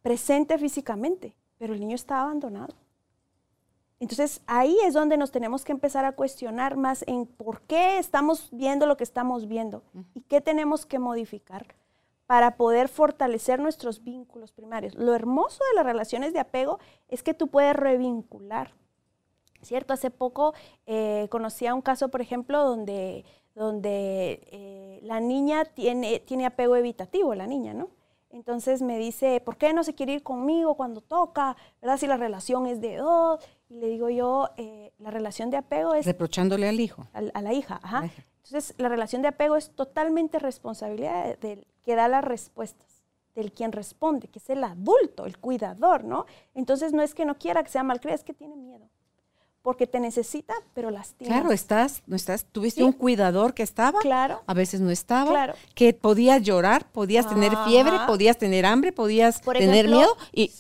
presente físicamente, pero el niño está abandonado. Entonces ahí es donde nos tenemos que empezar a cuestionar más en por qué estamos viendo lo que estamos viendo y qué tenemos que modificar para poder fortalecer nuestros vínculos primarios. Lo hermoso de las relaciones de apego es que tú puedes revincular, ¿cierto? Hace poco eh, conocí a un caso, por ejemplo, donde, donde eh, la niña tiene, tiene apego evitativo, la niña, ¿no? Entonces me dice, ¿por qué no se quiere ir conmigo cuando toca? ¿Verdad? Si la relación es de dos. Y le digo yo, eh, la relación de apego es... Reprochándole al hijo. A, la hija, ajá. Entonces, la relación de apego es totalmente responsabilidad del que da las respuestas, del quien responde, que es el adulto, el cuidador, ¿no? Entonces, no es que no quiera que sea malcriada, es que tiene miedo porque te necesita, pero lastima. Claro, estás, no estás, tuviste un cuidador que estaba, claro, a veces no estaba, claro. que podías llorar, podías tener fiebre, podías tener hambre, podías tener miedo y,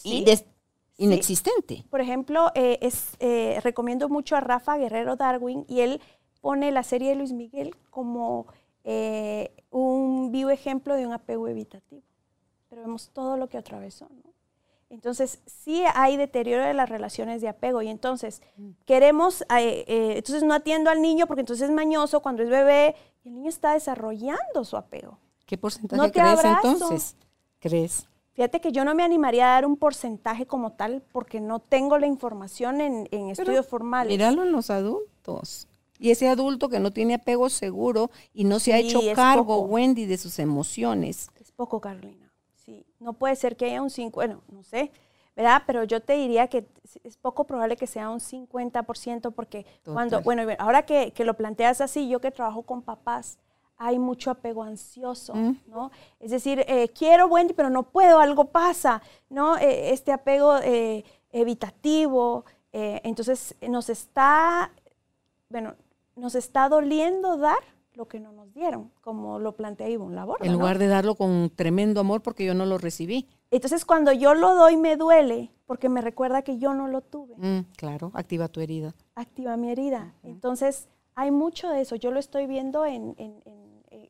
inexistente. Por ejemplo, eh, es, eh, recomiendo mucho a Rafa Guerrero Darwin y él pone la serie de Luis Miguel como eh, un vivo ejemplo de un apego evitativo. Pero vemos todo lo que atravesó, ¿no? Entonces, sí hay deterioro de las relaciones de apego y entonces mm. queremos, eh, eh, entonces no atiendo al niño porque entonces es mañoso cuando es bebé y el niño está desarrollando su apego. ¿Qué porcentaje crees entonces? ¿Crees? Fíjate que yo no me animaría a dar un porcentaje como tal porque no tengo la información en, estudios formales. Míralo en los adultos. Y ese adulto que no tiene apego seguro y no se ha hecho cargo, Wendy, de sus emociones. Es poco, Carolina. Sí, no puede ser que haya un 5, bueno, no sé, ¿verdad? Pero yo te diría que es poco probable que sea un 50% porque cuando, bueno, ahora que, lo planteas así, yo que trabajo con papás, hay mucho apego ansioso, mm. ¿no? Es decir, eh, quiero Wendy, pero no puedo, algo pasa, ¿no? Eh, este apego eh, evitativo, entonces nos está, bueno, nos está doliendo dar lo que no nos dieron, como lo plantea Ivonne Labor. En lugar de darlo con tremendo amor porque yo no lo recibí. Entonces cuando yo lo doy me duele porque me recuerda que yo no lo tuve. Mm, claro, activa tu herida. Activa mi herida. Entonces Hay mucho de eso. Yo lo estoy viendo en, en,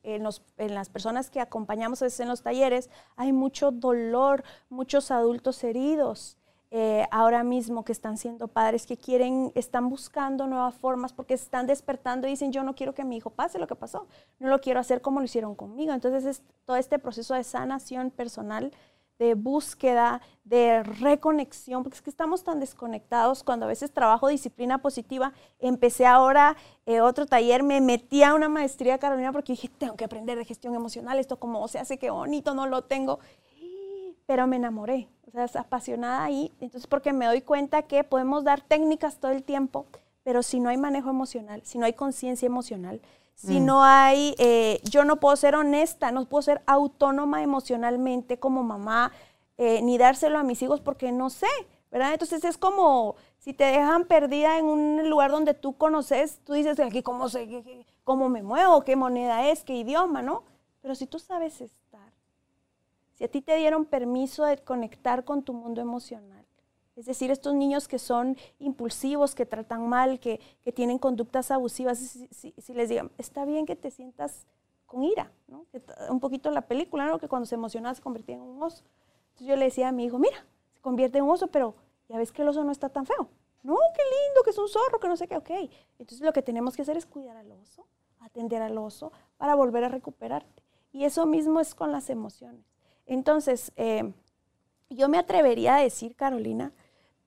en, los, en las personas que acompañamos en los talleres. Hay mucho dolor, muchos adultos heridos. Eh, ahora mismo que están siendo padres, que quieren, están buscando nuevas formas porque están despertando y dicen, yo no quiero que mi hijo pase lo que pasó, no lo quiero hacer como lo hicieron conmigo. Entonces es todo este proceso de sanación personal, de búsqueda, de reconexión, porque es que estamos tan desconectados cuando a veces trabajo disciplina positiva. Empecé ahora eh, otro taller, me metí a una maestría Carolina porque dije, tengo que aprender de gestión emocional, esto como se hace, qué bonito, no lo tengo. Pero me enamoré, sea, apasionada ahí. Entonces, porque me doy cuenta que podemos dar técnicas todo el tiempo, pero si no hay manejo emocional, si no hay conciencia emocional, si mm. no hay, eh, yo no puedo ser honesta, no puedo ser autónoma emocionalmente como mamá, eh, ni dárselo a mis hijos porque no sé, ¿verdad? Entonces es como si te dejan perdida en un lugar donde tú conoces, tú dices, aquí cómo, sé, cómo me muevo, qué moneda es, qué idioma, ¿no? Pero si tú sabes estar si a ti te dieron permiso de conectar con tu mundo emocional, es decir, estos niños que son impulsivos, que tratan mal, que, tienen conductas abusivas, si, les digan, está bien que te sientas con ira, ¿no? un poquito la película, ¿no? que cuando se emocionaba se convertía en un oso. Entonces yo le decía a mi hijo, mira, se convierte en un oso, pero ya ves que el oso no está tan feo. No, qué lindo, que es un zorro, que no sé qué, ok. Entonces lo que tenemos que hacer es cuidar al oso, atender al oso para volver a recuperarte. Y eso mismo es con las emociones. Entonces, eh, yo me atrevería a decir, Carolina,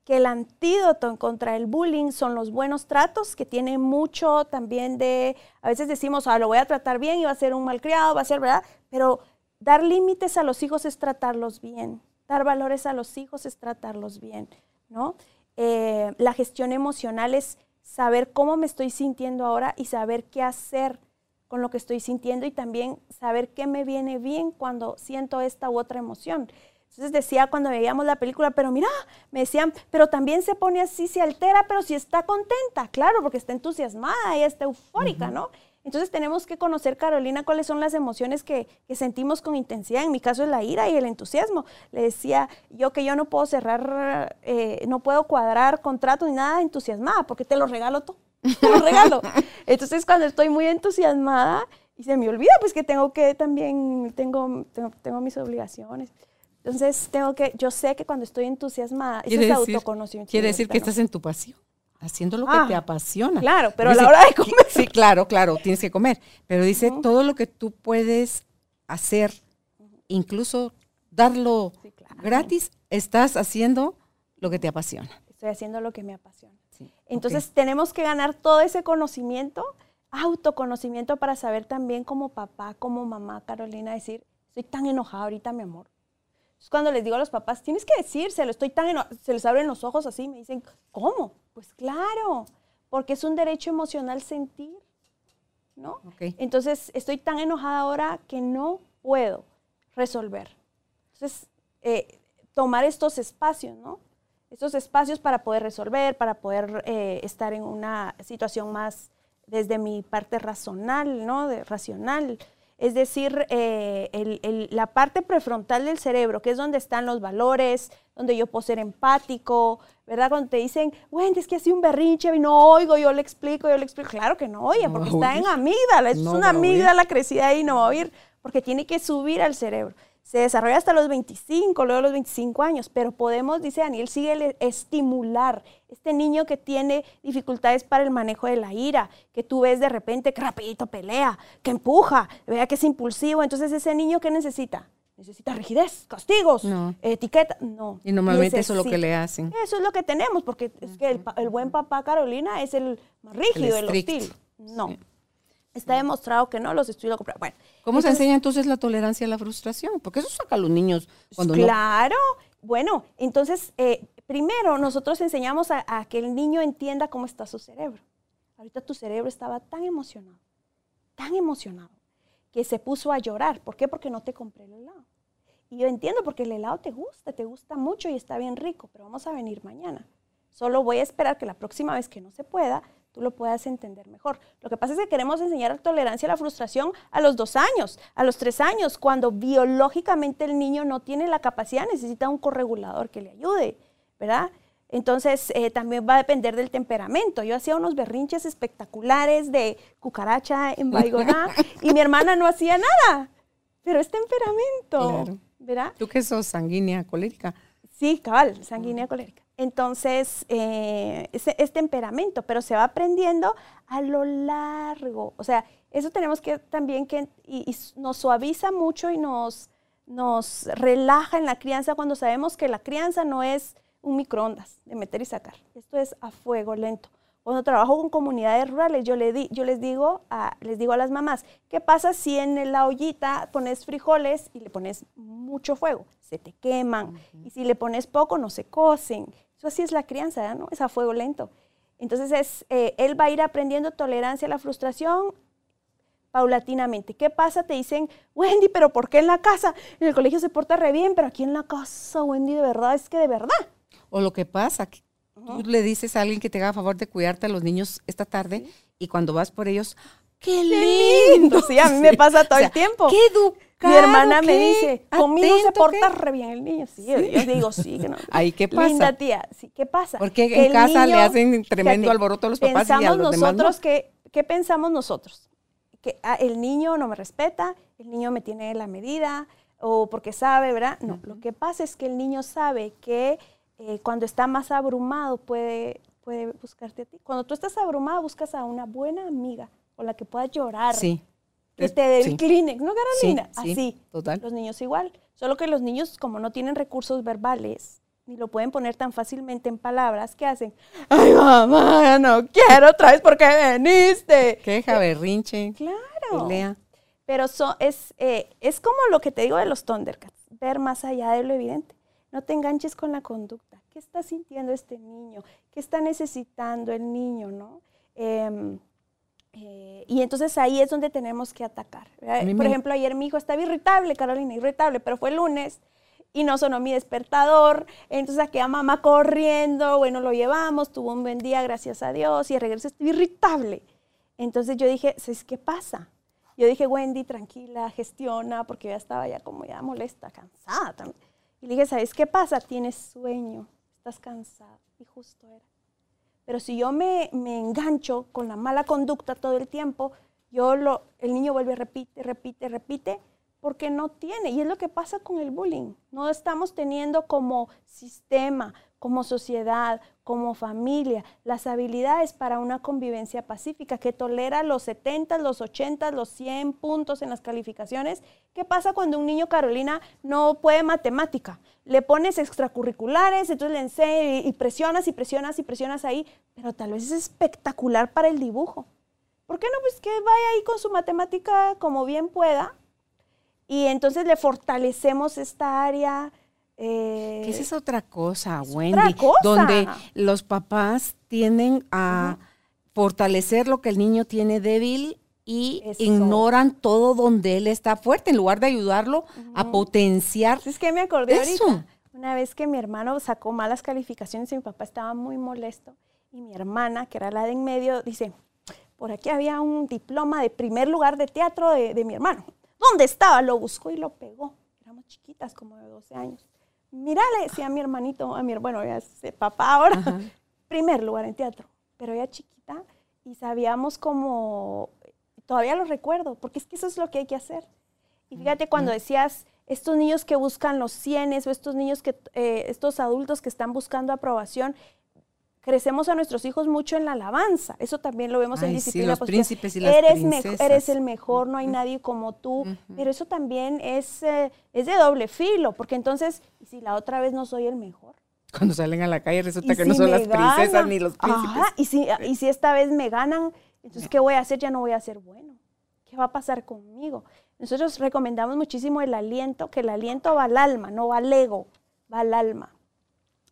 que el antídoto en contra del bullying son los buenos tratos, que tienen mucho también de, a veces decimos, ah, lo voy a tratar bien y va a ser un malcriado, va a ser, ¿verdad? Pero dar límites a los hijos es tratarlos bien, dar valores a los hijos es tratarlos bien, ¿no? Eh, la gestión emocional es saber cómo me estoy sintiendo ahora y saber qué hacer con lo que estoy sintiendo y también saber qué me viene bien cuando siento esta u otra emoción. Entonces decía cuando veíamos la película, pero mira, me decían, pero también se pone así, se altera, pero si está contenta, claro, porque está entusiasmada y está eufórica, ¿no? Entonces tenemos que conocer, Carolina, cuáles son las emociones que, sentimos con intensidad. En mi caso es la ira y el entusiasmo. Le decía yo que yo no puedo cerrar, eh, no puedo cuadrar contratos ni nada entusiasmada, porque te lo regalo todo. <laughs> Lo regalo. <laughs> Entonces cuando estoy muy entusiasmada y se me olvida, pues que tengo que también, tengo, tengo, mis obligaciones. Entonces tengo que, yo sé que cuando estoy entusiasmada, eso es autoconocimiento. Quiere decir que estás en tu pasión haciendo lo que te ah, apasiona. Claro, pero a la hora de comer. Sí, claro, claro, tienes que comer. Pero dice todo lo que tú puedes hacer, incluso darlo gratis, estás haciendo lo que te apasiona. Estoy haciendo lo que me apasiona. Entonces tenemos que ganar todo ese conocimiento, autoconocimiento para saber también como papá, como mamá, Carolina, decir, estoy tan enojada ahorita, mi amor. Es cuando les digo a los papás, tienes que decírselo, estoy tan enojada, se les abren los ojos así, me dicen, ¿cómo? Pues claro, porque es un derecho emocional sentir, ¿no? Entonces, estoy tan enojada ahora que no puedo resolver. Entonces, eh, tomar estos espacios, ¿no? Estos espacios para poder resolver, para poder eh, estar en una situación más desde mi parte racional, ¿no? De, racional. Es decir, eh, la parte prefrontal del cerebro, que es donde están los valores, donde yo puedo ser empático, ¿verdad? Cuando te dicen, bueno, es que hace un berrinche y no oigo, yo le explico, yo le explico. Claro que no oye, porque está en amígdala, es una amígdala crecida ahí, no va a oír, porque tiene que subir al cerebro. Se desarrolla hasta los 25, luego los 25 años, pero podemos, dice Daniel, sigue estimular este niño que tiene dificultades para el manejo de la ira, que tú ves de repente que rapidito pelea, que empuja, vea que es impulsivo. Entonces, ese niño, ¿qué necesita? necesita rigidez, castigos, etiqueta. No. Y normalmente eso es lo que le hacen. Eso es lo que tenemos, porque es que el, buen papá Carolina es el más rígido, el, hostil. No. Está demostrado que no, los estudios lo Bueno, ¿Cómo se enseña entonces la tolerancia a la frustración? Porque eso saca a los niños cuando Claro. Bueno, entonces, eh, primero nosotros enseñamos a, a que el niño entienda cómo está su cerebro. Ahorita tu cerebro estaba tan emocionado, tan emocionado, que se puso a llorar. ¿Por qué? Porque no te compré el helado. Y yo entiendo porque el helado te gusta, te gusta mucho y está bien rico, pero vamos a venir mañana. Solo voy a esperar que la próxima vez que no se pueda, tú lo puedas entender mejor. Lo que pasa es que queremos enseñar tolerancia a la frustración a los dos años, a los tres años, cuando biológicamente el niño no tiene la capacidad, necesita un corregulador que le ayude, ¿verdad? Entonces, eh, también va a depender del temperamento. Yo hacía unos berrinches espectaculares de cucaracha en Baigoná <laughs> y mi hermana no hacía nada, pero es temperamento, ¿verdad? ¿Tú qué sos sanguínea colérica? Sí, cabal, sanguínea colérica. Entonces, eh, es, temperamento, pero se va aprendiendo a lo largo. O sea, eso tenemos que también que, y, nos suaviza mucho y nos, nos relaja en la crianza cuando sabemos que la crianza no es un microondas de meter y sacar. Esto es a fuego lento. Cuando trabajo con comunidades rurales, yo, le di, yo les, digo a, les digo a las mamás, ¿qué pasa si en la ollita pones frijoles y le pones mucho fuego? Se te queman. Y si le pones poco, no se cocen. Eso así es la crianza, ¿no? Es a fuego lento. Entonces, es, eh, él va a ir aprendiendo tolerancia a la frustración paulatinamente. ¿Qué pasa? Te dicen, Wendy, pero ¿por qué en la casa? En el colegio se porta re bien, pero aquí en la casa, Wendy, de verdad, es que de verdad. O lo que pasa, que tú le dices a alguien que te haga favor de cuidarte a los niños esta tarde y cuando vas por ellos, ¡qué lindo! Sí, a mí me pasa todo el tiempo. ¡Qué educado! Mi hermana me dice, conmigo se porta re bien el niño. Sí, yo digo, sí, que no. <laughs> Ahí, ¿qué pasa? Linda tía, sí, ¿qué pasa? Porque en casa le hacen tremendo alboroto a los papás y a los nosotros que, ¿qué pensamos nosotros? Que ah, el niño no me respeta, el niño me tiene la medida, o porque sabe, ¿verdad? No, lo que pasa es que el niño sabe que eh, cuando está más abrumado puede, puede buscarte a ti. Cuando tú estás abrumado buscas a una buena amiga con la que puedas llorar. Sí. Que te dé el Kleenex, ¿no, Carolina? Sí, Así. Total. Los niños igual. Solo que los niños, como no tienen recursos verbales, ni lo pueden poner tan fácilmente en palabras, ¿qué hacen? Ay, mamá, no quiero otra vez porque veniste. Queja, berrinche. Claro. Pero es, eh, es como lo que te digo de los Thundercats, ver más allá de lo evidente. No te enganches con la conducta. ¿Qué está sintiendo este niño? ¿Qué está necesitando el niño? ¿no? Em, eh, y entonces ahí es donde tenemos que atacar. Por ejemplo, ayer mi hijo estaba irritable, Carolina, irritable, pero fue el lunes y no sonó mi despertador. Entonces aquí a mamá corriendo, bueno, lo llevamos, tuvo un buen día, gracias a Dios, y regresó, estoy irritable. Entonces yo dije, ¿sabes qué pasa? Yo dije, Wendy, tranquila, gestiona, porque ya estaba ya como ya molesta, cansada también. Y le dije, ¿sabes qué pasa? Tienes sueño, estás cansado. Y justo era. Pero si yo me, me engancho con la mala conducta todo el tiempo, yo lo, el niño vuelve, repite, repite, repite, porque no tiene. Y es lo que pasa con el bullying. No estamos teniendo como sistema, como sociedad, como familia, las habilidades para una convivencia pacífica que tolera los 70, los 80, los 100 puntos en las calificaciones. ¿Qué pasa cuando un niño, Carolina, no puede matemática? Le pones extracurriculares, entonces le enseñas y presionas y presionas y presionas ahí, pero tal vez es espectacular para el dibujo. ¿Por qué no? Pues que vaya ahí con su matemática como bien pueda y entonces le fortalecemos esta área eh, esa es otra cosa, Wendy. Donde los papás tienden a fortalecer lo que el niño tiene débil y ignoran todo donde él está fuerte, en lugar de ayudarlo a potenciar. Es que me acordé ahorita. Una vez que mi hermano sacó malas calificaciones y mi papá estaba muy molesto. Y mi hermana, que era la de en medio, dice, por aquí había un diploma de primer lugar de teatro de, de mi hermano. ¿Dónde estaba? Lo buscó y lo pegó. Éramos chiquitas, como de 12 años. Mira, le decía a mi hermanito, a mi, bueno, ya es papá ahora, primer lugar en teatro, pero ella chiquita y sabíamos como, todavía lo recuerdo, porque es que eso es lo que hay que hacer. Y fíjate cuando decías, estos niños que buscan los cienes o estos niños que, eh, estos adultos que están buscando aprobación, crecemos a nuestros hijos mucho en la alabanza. Eso también lo vemos en disciplina. Sí, los príncipes y las eres, eres el mejor, no hay nadie como tú. Pero eso también es, eh, es de doble filo, porque entonces, si la otra vez no soy el mejor? Cuando salen a la calle resulta que no son las princesas ni los príncipes. y, si, y si esta vez me ganan, entonces, ¿qué voy a hacer? Ya no voy a ser bueno. ¿Qué va a pasar conmigo? Nosotros recomendamos muchísimo el aliento, que el aliento va al alma, no va al ego, va al alma.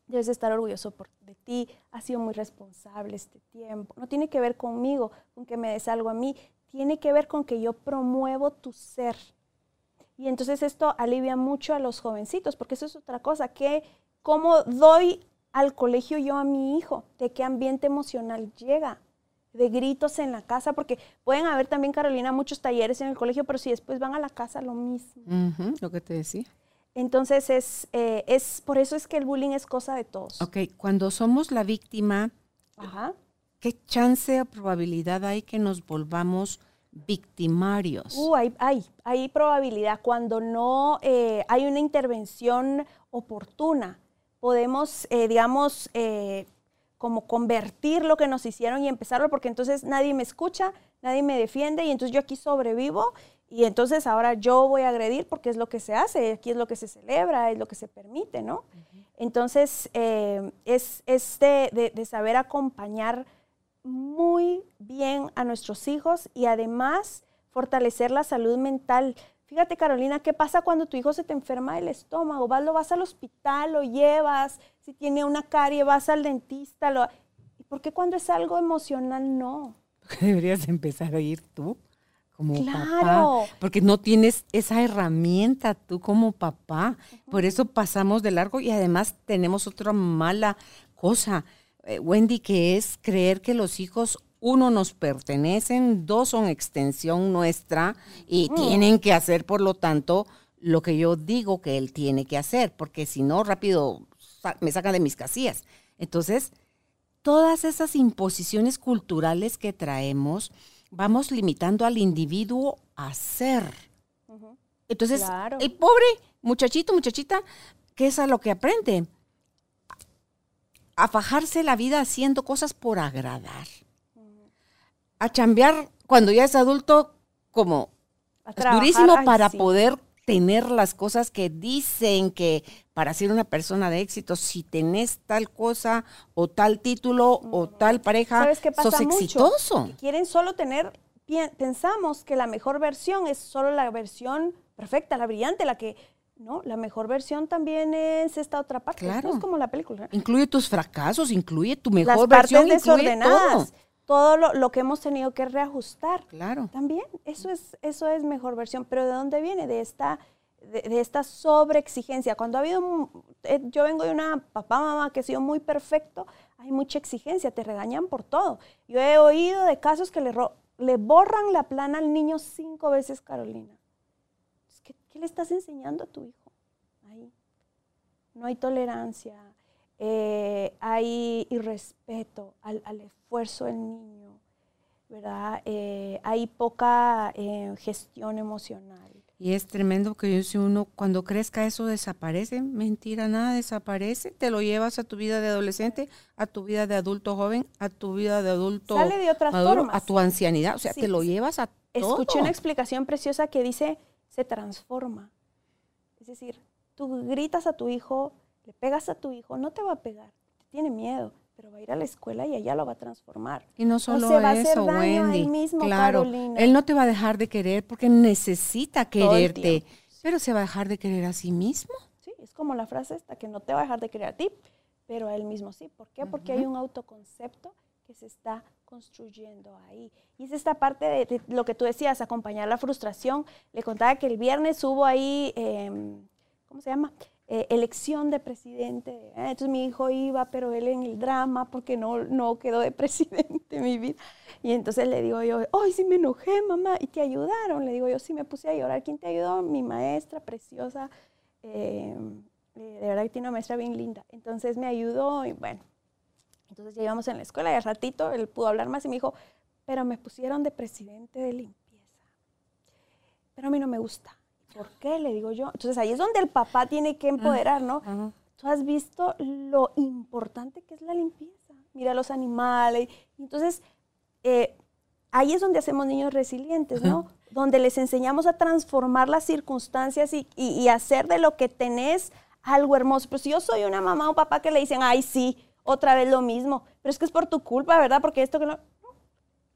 Debes estar orgulloso de ti, has sido muy responsable este tiempo. No tiene que ver conmigo, con que me des algo a mí, tiene que ver con que yo promuevo tu ser. Y entonces esto alivia mucho a los jovencitos, porque eso es otra cosa, que cómo doy al colegio yo a mi hijo, de qué ambiente emocional llega, de gritos en la casa, porque pueden haber también, Carolina, muchos talleres en el colegio, pero si después van a la casa, lo mismo. lo que te decía. Entonces es, eh, es, por eso es que el bullying es cosa de todos. Ok, cuando somos la víctima, Ajá. ¿qué chance o probabilidad hay que nos volvamos victimarios? Uh, hay, hay, hay probabilidad. Cuando no eh, hay una intervención oportuna, podemos, eh, digamos, como convertir lo que nos hicieron y empezarlo, porque entonces nadie me escucha, nadie me defiende y entonces yo aquí sobrevivo y entonces ahora yo voy a agredir porque es lo que se hace, aquí es lo que se celebra, es lo que se permite, ¿no? Entonces eh, es, es de, de- de saber acompañar muy bien a nuestros hijos y además fortalecer la salud mental. Fíjate, Carolina, ¿qué pasa cuando tu hijo se te enferma del estómago? Vas, lo vas al hospital, lo llevas, si tiene una carie, vas al dentista. Lo... ¿Y por qué cuando es algo emocional no? <laughs> Deberías empezar a ir tú como Claro. papá, porque no tienes esa herramienta tú como papá. Por eso pasamos de largo y además tenemos otra mala cosa, eh, Wendy, que es creer que los hijos, uno, nos pertenecen, dos, son extensión nuestra y tienen que hacer, por lo tanto, lo que yo digo que él tiene que hacer, porque si no, rápido sa- me sacan de mis casillas. Entonces, todas esas imposiciones culturales que traemos, vamos limitando al individuo a ser. Entonces, Claro. el pobre muchachito, muchachita, ¿qué es a lo que aprende? A fajarse la vida haciendo cosas por agradar. A chambear cuando ya es adulto como es durísimo ay, para sí. poder tener las cosas que dicen que para ser una persona de éxito, si tenés tal cosa o tal título o tal pareja, ¿Sabes qué pasa sos mucho? exitoso. Que quieren solo tener, pensamos que la mejor versión es solo la versión perfecta, la brillante, la que, no, la mejor versión también es esta otra parte. Claro. No es como la película. Incluye tus fracasos, incluye tu Las mejor partes versión, incluye desordenadas, todo. todo lo, lo que hemos tenido que reajustar. Claro. También, eso es, eso es mejor versión. Pero ¿de dónde viene? De esta, de, de esta sobreexigencia. Cuando ha habido, eh, yo vengo de una papá, mamá que ha sido muy perfecto, hay mucha exigencia, te regañan por todo. Yo he oído de casos que le, le borran la plana al niño cinco veces, Carolina. ¿Qué le estás enseñando a tu hijo? Ahí. No hay tolerancia, eh, hay irrespeto al, al esfuerzo del niño, ¿verdad? Eh, hay poca eh, gestión emocional. Y es tremendo que si uno cuando crezca eso desaparece, mentira, nada desaparece, te lo llevas a tu vida de adolescente, a tu vida de adulto joven, a tu vida de adulto Sale de otras maduro, formas. a tu ancianidad, o sea, Sí, te lo llevas a todo. Escuché una explicación preciosa que dice, se transforma. Es decir, tú gritas a tu hijo, le pegas a tu hijo, no te va a pegar, te tiene miedo, pero va a ir a la escuela y allá lo va a transformar. Y no solo se va a hacer eso, daño a él Wendy. mismo, claro, Carolina. él no te va a dejar de querer porque necesita quererte, pero se va a dejar de querer a sí mismo. Sí, es como la frase esta, que no te va a dejar de querer a ti, pero a él mismo sí. ¿Por qué? Porque hay un autoconcepto que se está construyendo ahí. Y es esta parte de, de lo que tú decías, acompañar la frustración. Le contaba que el viernes hubo ahí, em, ¿cómo se llama? Eh, elección de presidente. ¿eh? Entonces mi hijo iba, pero él en el drama porque no, no quedó de <laughs> presidente mi vida. Y entonces le digo yo, ay, sí me enojé, mamá, y te ayudaron. Le digo yo, sí me puse a llorar. ¿Quién te ayudó? Mi maestra preciosa. eh, de verdad que tiene una maestra bien linda. Entonces me ayudó y bueno, entonces ya íbamos en la escuela y al ratito él pudo hablar más y me dijo, pero me pusieron de presidente de limpieza. Pero a mí no me gusta. ¿Por qué? Le digo yo. Entonces ahí es donde el papá tiene que empoderar, ¿no? Tú has visto lo importante que es la limpieza. Mira los animales. Entonces, eh, ahí es donde hacemos niños resilientes, ¿no? Donde les enseñamos a transformar las circunstancias y, y- y hacer de lo que tenés algo hermoso. Pero si yo soy una mamá o un papá que le dicen, ay, sí, otra vez lo mismo, pero es que es por tu culpa, ¿verdad? Porque esto que no...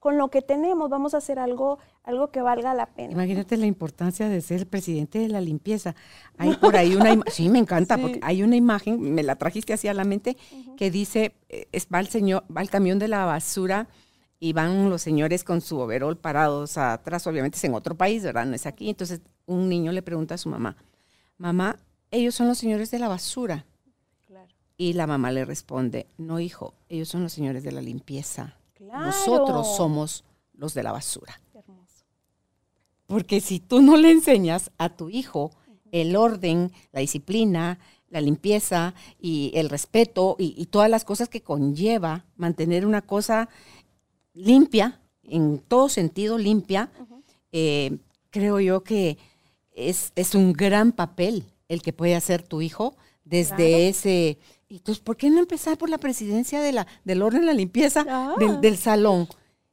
Con lo que tenemos vamos a hacer algo, algo que valga la pena. Imagínate la importancia de ser presidente de la limpieza. Hay por ahí una <laughs> sí, me encanta, Sí. porque hay una imagen, me la trajiste así a la mente, que dice, eh, es, va, el señor, va el camión de la basura y van los señores con su overol parados atrás, obviamente es en otro país, ¿verdad? No es aquí. Entonces un niño le pregunta a su mamá, mamá, ellos son los señores de la basura. Claro. Y la mamá le responde, no hijo, ellos son los señores de la limpieza. Claro. Nosotros somos los de la basura. Qué hermoso. Porque si tú no le enseñas a tu hijo el orden, la disciplina, la limpieza y el respeto y, todas las cosas que conlleva mantener una cosa limpia, en todo sentido limpia, eh, creo yo que es, es, un gran papel el que puede hacer tu hijo desde ese... Entonces, ¿por qué no empezar por la presidencia de la, del orden, la limpieza del, salón?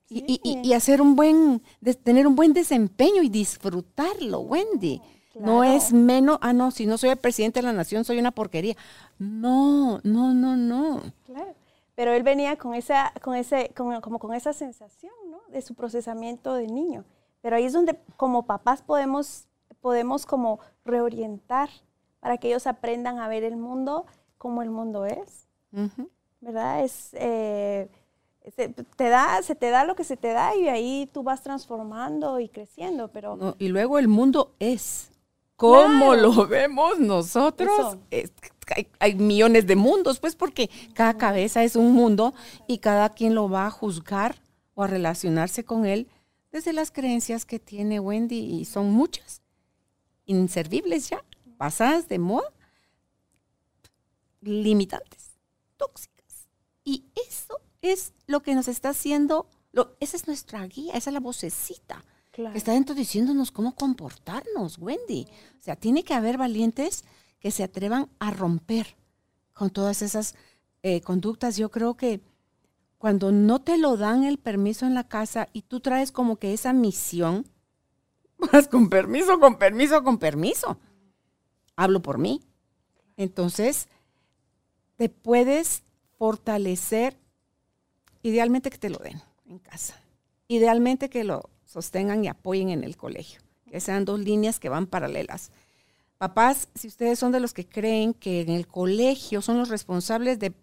Y, y, hacer un buen, tener un buen desempeño y disfrutarlo, Wendy. No es menos, ah, no, si no soy el presidente de la nación, soy una porquería. No, no, no, no. Claro. Pero él venía con esa, con ese, como con esa sensación, ¿no? De su procesamiento de niño. Pero ahí es donde como papás podemos, podemos como reorientar para que ellos aprendan a ver el mundo como el mundo es. ¿Verdad? Es, eh, se, te da, se te da lo que se te da y ahí tú vas transformando y creciendo, pero... y luego el mundo es como lo vemos nosotros. hay, millones de mundos, pues porque cada cabeza es un mundo y cada quien lo va a juzgar o a relacionarse con él desde las creencias que tiene Wendy y son muchas, inservibles ya, pasadas de moda, limitantes, tóxicas. Y eso es lo que nos está haciendo, lo, esa es nuestra guía, esa es la vocecita está dentro diciéndonos cómo comportarnos, Wendy. O sea, tiene que haber valientes que se atrevan a romper con todas esas eh, conductas. Yo creo que cuando no te lo dan el permiso en la casa y tú traes como que esa misión, <laughs> vas con permiso, con permiso, con permiso. Hablo por mí. Entonces, te puedes fortalecer, idealmente que te lo den en casa. Idealmente que lo sostengan y apoyen en el colegio, que sean dos líneas que van paralelas. Papás, si ustedes son de los que creen que en el colegio son los responsables de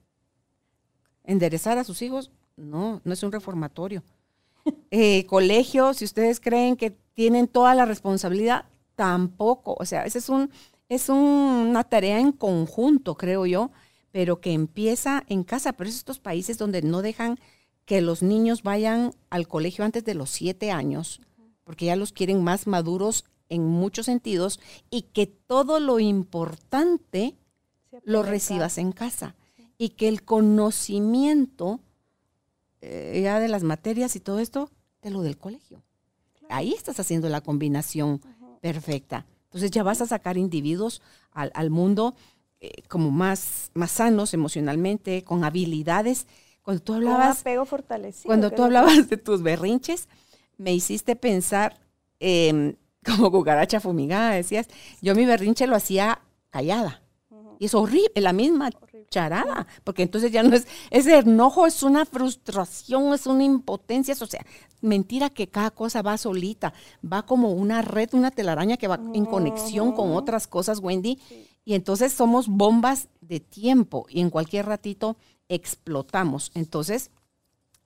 enderezar a sus hijos, no, no es un reformatorio. <laughs> Eh, colegio, si ustedes creen que tienen toda la responsabilidad, tampoco. O sea, ese es un, es una tarea en conjunto, creo yo, pero que empieza en casa. Pero es estos países donde no dejan que los niños vayan al colegio antes de los siete años, porque ya los quieren más maduros en muchos sentidos, y que todo lo importante lo recibas en casa. Y que el conocimiento eh, ya de las materias y todo esto, de lo del colegio. Ahí estás haciendo la combinación perfecta. Entonces ya vas a sacar individuos al, mundo eh, como más, más sanos emocionalmente, con habilidades. Cuando tú hablabas, apego fortalecido, cuando tú hablabas de tus berrinches, me hiciste pensar em, <laughs> como cucaracha fumigada, decías, yo mi berrinche lo hacía callada. Y es horrible, la misma charada, porque entonces ya no es, ese enojo es una frustración, es una impotencia, o sea, mentira que cada cosa va solita, va como una red, una telaraña que va en conexión con otras cosas, Wendy, y entonces somos bombas de tiempo y en cualquier ratito explotamos. Entonces,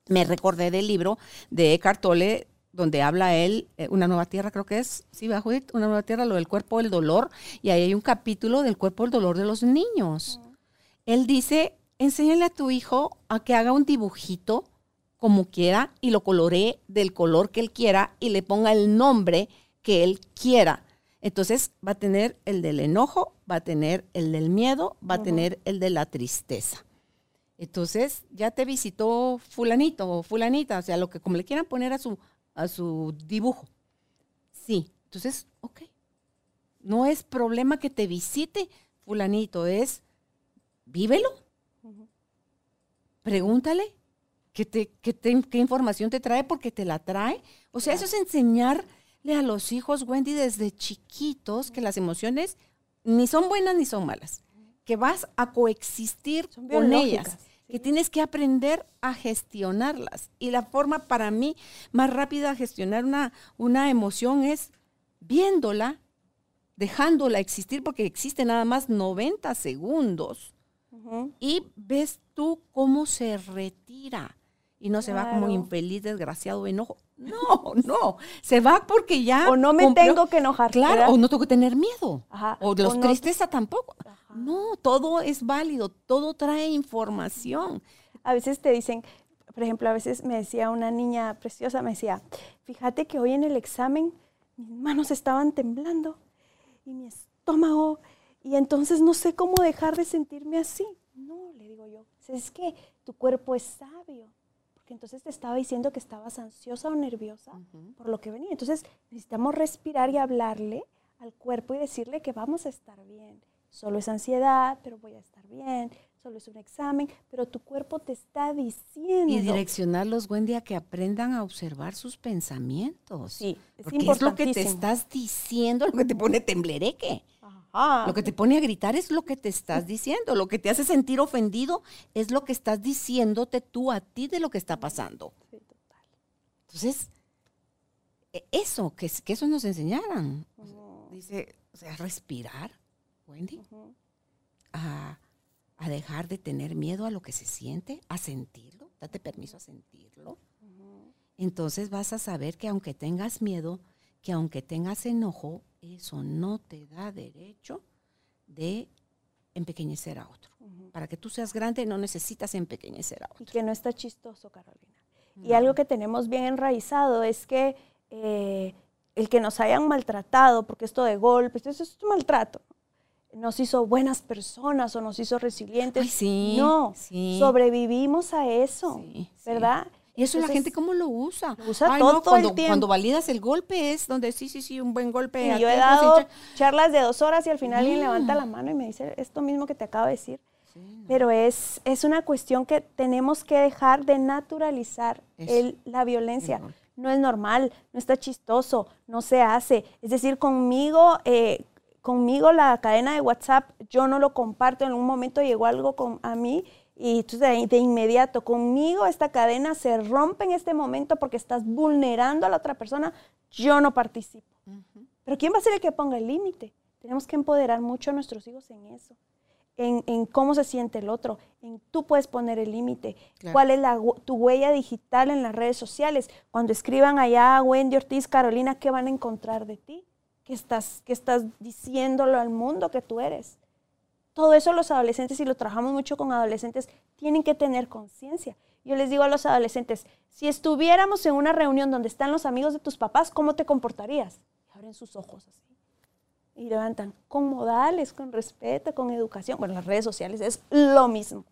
me recordé del libro de Eckhart Tolle, donde habla él, eh, Una nueva tierra creo que es, sí, bajo Una nueva tierra, lo del cuerpo del dolor, y ahí hay un capítulo del cuerpo del dolor de los niños. Él dice, enséñale a tu hijo a que haga un dibujito como quiera y lo coloree del color que él quiera y le ponga el nombre que él quiera. Entonces va a tener el del enojo, va a tener el del miedo, va a tener el de la tristeza. Entonces, ya te visitó fulanito o fulanita, o sea, lo que como le quieran poner a su, a su dibujo. Sí, entonces, ok. No es problema que te visite fulanito, es vívelo. Pregúntale qué, te, qué, qué información te trae porque te la trae. O sea, eso es enseñarle a los hijos, Wendy, desde chiquitos que las emociones ni son buenas ni son malas, que vas a coexistir con ellas que tienes que aprender a gestionarlas. Y la forma para mí más rápida de gestionar una, una emoción es viéndola, dejándola existir, porque existe nada más 90 segundos. Y ves tú cómo se retira. Y no se va como infeliz, desgraciado, enojo. No, no. Se va porque ya. O no me tengo que enojar. Claro, o no tengo que tener miedo. O los tristeza tampoco. No, todo es válido, todo trae información. A veces te dicen, por ejemplo, a veces me decía una niña preciosa, me decía, fíjate que hoy en el examen mis manos estaban temblando y mi estómago y entonces no sé cómo dejar de sentirme así. No, le digo yo, es que tu cuerpo es sabio, porque entonces te estaba diciendo que estabas ansiosa o nerviosa por lo que venía. Entonces necesitamos respirar y hablarle al cuerpo y decirle que vamos a estar bien. Solo es ansiedad, pero voy a estar bien. Solo es un examen, pero tu cuerpo te está diciendo. Y direccionarlos, Wendy, a que aprendan a observar sus pensamientos. Sí, es Porque es lo que te estás diciendo, lo que te pone temblereque. Lo que te pone a gritar es lo que te estás diciendo. Lo que te hace sentir ofendido es lo que estás diciéndote tú a ti de lo que está pasando. Sí, total. Entonces, e, eso, que, que eso nos enseñaran. dice, o sea, respirar, Wendy. a, dejar de tener miedo a lo que se siente, a sentirlo. Date permiso a sentirlo. Entonces vas a saber que aunque tengas miedo, que aunque tengas enojo, eso no te da derecho de empequeñecer a otro. Para que tú seas grande no necesitas empequeñecer a otro. Y que no está chistoso, Carolina. Y algo que tenemos bien enraizado es que eh, el que nos hayan maltratado, porque esto de golpes, eso es un maltrato, nos hizo buenas personas o nos hizo resilientes. sí, no, sobrevivimos a eso, ¿verdad? Y eso la gente cómo lo usa. usa todo, cuando, el tiempo. Cuando validas el golpe es donde sí, sí, sí, un buen golpe. Y yo he dado charlas de dos horas y al final alguien levanta la mano y me dice esto mismo que te acabo de decir. Pero es, es una cuestión que tenemos que dejar de naturalizar el, la violencia. no es normal, no está chistoso, no se hace. Es decir, conmigo, eh, conmigo la cadena de WhatsApp, yo no lo comparto. En un momento llegó algo con, a mí y entonces de, inmediato, conmigo esta cadena se rompe en este momento porque estás vulnerando a la otra persona, yo no participo. Pero ¿quién va a ser el que ponga el límite? Tenemos que empoderar mucho a nuestros hijos en eso, en, cómo se siente el otro, en tú puedes poner el límite, cuál es la, tu huella digital en las redes sociales. Cuando escriban allá Wendy Ortiz, Carolina, ¿qué van a encontrar de ti? ¿Qué estás, qué estás diciéndolo al mundo que tú eres? Todo eso los adolescentes, y lo trabajamos mucho con adolescentes, tienen que tener conciencia. Yo les digo a los adolescentes, si estuviéramos en una reunión donde están los amigos de tus papás, ¿cómo te comportarías? Y abren sus ojos así. Y levantan con modales, con respeto, con educación. Bueno, las redes sociales es lo mismo.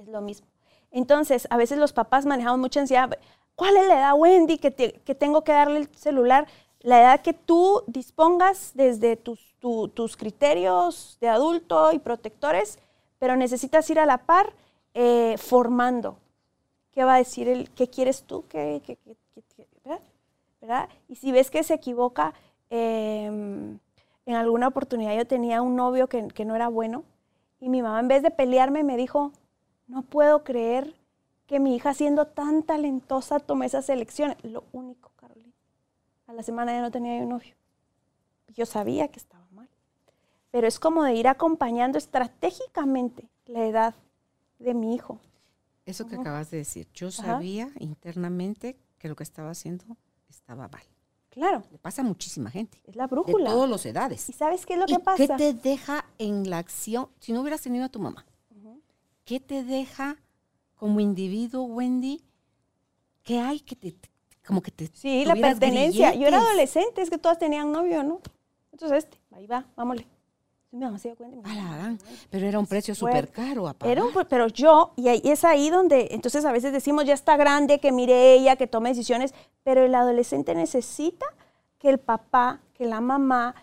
Es lo mismo. Entonces, a veces los papás manejamos mucha ansiedad. ¿Cuál es la edad, Wendy, que, que tengo que darle el celular? La edad que tú dispongas desde tus tus criterios de adulto y protectores, pero necesitas ir a la par eh, formando. ¿Qué va a decir el, qué quieres tú? ¿Qué, ¿verdad? Y si ves que se equivoca, em, en alguna oportunidad yo tenía un novio que, no era bueno y mi mamá en vez de pelearme me dijo, no puedo creer que mi hija siendo tan talentosa tome esas elecciones. Lo único, Carolina. A la semana ya no tenía un novio. Yo sabía que estaba pero es como de ir acompañando estratégicamente la edad de mi hijo. Eso que acabas de decir, yo sabía internamente que lo que estaba haciendo estaba mal. Claro. Le pasa a muchísima gente. Es la brújula. De todas las edades. ¿Y sabes qué es lo que pasa? ¿Qué te deja en la acción? Si no hubieras tenido a tu mamá, ¿qué te deja como individuo, Wendy? ¿Qué hay que te, como que te... Sí, la pertenencia. Yo era adolescente, es que todas tenían novio, ¿no? Entonces este, ahí va, vámonos. Pero era un precio súper caro pero yo, y es ahí donde, entonces a veces decimos, ya está grande, que mire ella, que tome decisiones, pero el adolescente necesita que el papá, que la mamá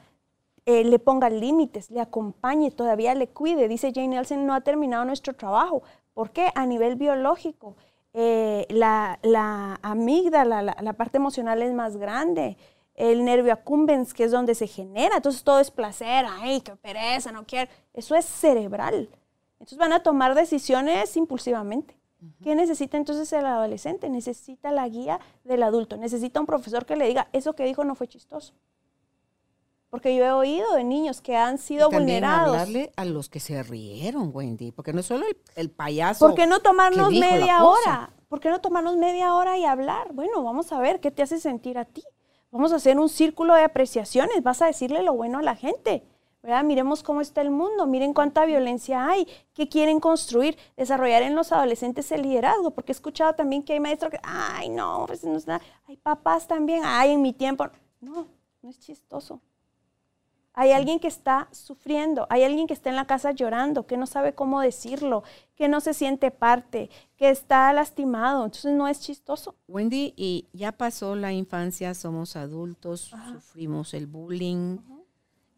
eh, le ponga límites, le acompañe, todavía le cuide. Dice Jane Nelson, no ha terminado nuestro trabajo. ¿Por qué? A nivel biológico, eh, la, la, amígdala, la, la parte emocional es más grande el nervio accumbens, que es donde se genera. Entonces todo es placer, ay, qué pereza, no quiero. Eso es cerebral. Entonces van a tomar decisiones impulsivamente. ¿Qué necesita entonces el adolescente? Necesita la guía del adulto. Necesita un profesor que le diga, eso que dijo no fue chistoso. Porque yo he oído de niños que han sido y vulnerados. hablarle a los que se rieron, Wendy, porque no es solo el, payaso. ¿Por qué no tomarnos media hora? ¿Por qué no tomarnos media hora y hablar? Bueno, vamos a ver qué te hace sentir a ti. Vamos a hacer un círculo de apreciaciones, vas a decirle lo bueno a la gente. ¿verdad? Miremos cómo está el mundo, miren cuánta violencia hay, qué quieren construir, desarrollar en los adolescentes el liderazgo, porque he escuchado también que hay maestros que, ay, no, pues no es nada, hay papás también, ay, en mi tiempo. No, no es chistoso. Hay alguien que está sufriendo, hay alguien que está en la casa llorando, que no sabe cómo decirlo, que no se siente parte, que está lastimado. Entonces no es chistoso. Wendy, y ya pasó la infancia, somos adultos, sufrimos el bullying.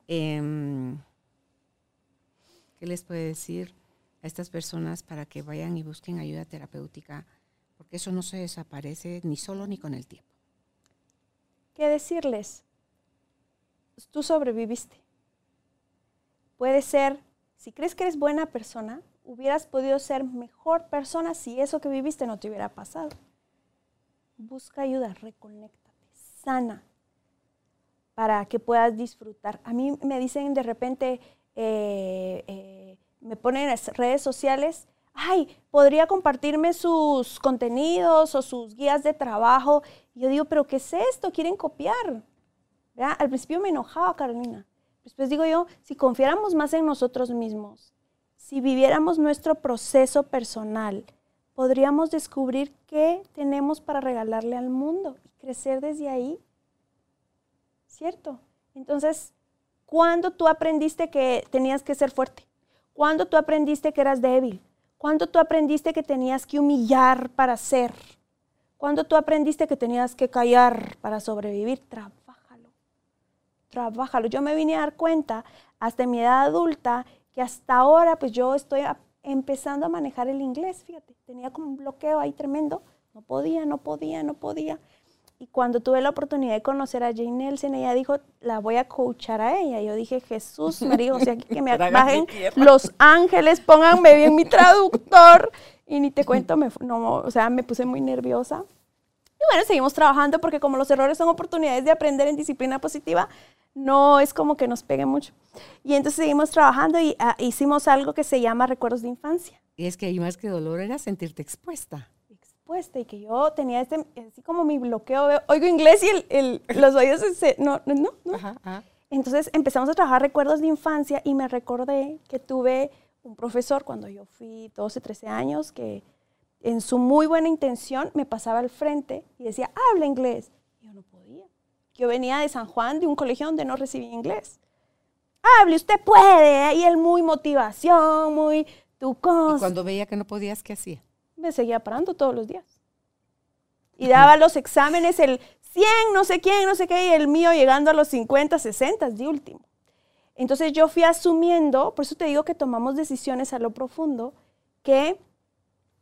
Em, ¿Qué les puede decir a estas personas para que vayan y busquen ayuda terapéutica? Porque eso no se desaparece ni solo ni con el tiempo. ¿Qué decirles? Tú sobreviviste. Puede ser, si crees que eres buena persona, hubieras podido ser mejor persona si eso que viviste no te hubiera pasado. Busca ayuda, reconéctate, sana, para que puedas disfrutar. A mí me dicen de repente, eh, eh, me ponen en las redes sociales, ay, podría compartirme sus contenidos o sus guías de trabajo. Y yo digo, pero ¿qué es esto? Quieren copiar. Al principio me enojaba, Carolina. Después digo yo, si confiáramos más en nosotros mismos, si viviéramos nuestro proceso personal, podríamos descubrir qué tenemos para regalarle al mundo y crecer desde ahí. ¿Cierto? Entonces, ¿cuándo tú aprendiste que tenías que ser fuerte? ¿Cuándo tú aprendiste que eras débil? ¿Cuándo tú aprendiste que tenías que humillar para ser? ¿Cuándo tú aprendiste que tenías que callar para sobrevivir? Trabájalo. Yo me vine a dar cuenta hasta mi edad adulta que hasta ahora pues yo estoy empezando a manejar el inglés, fíjate, tenía como un bloqueo ahí tremendo, no podía, no podía, no podía. Y cuando tuve la oportunidad de conocer a Jane Nelson, ella dijo, la voy a coachar a ella. Yo dije, Jesús, me dijo, o sea, que me <laughs> bajen los ángeles, pónganme bien mi traductor. Y ni te cuento, me, no, o sea, me puse muy nerviosa. Y bueno, seguimos trabajando porque como los errores son oportunidades de aprender en disciplina positiva, no es como que nos pegue mucho. Y entonces seguimos trabajando y ah, hicimos algo que se llama recuerdos de infancia. Y es que ahí más que dolor era sentirte expuesta. Expuesta y que yo tenía este, así como mi bloqueo, oigo inglés y el, los oídos, se, no, no, no. Entonces empezamos a trabajar recuerdos de infancia y me recordé que tuve un profesor cuando yo fui 12, 13 años que en su muy buena intención me pasaba al frente y decía, habla inglés. yo no podía. Yo venía de San Juan, de un colegio donde no recibía inglés. Hable, usted puede. Y él muy motivación, muy tu cosa. Y cuando veía que no podías, ¿qué hacía? Me seguía parando todos los días. Y daba los exámenes, el 100, no sé quién, no sé qué, y el mío llegando a los 50, 60 de último. Entonces yo fui asumiendo, por eso te digo que tomamos decisiones a lo profundo, que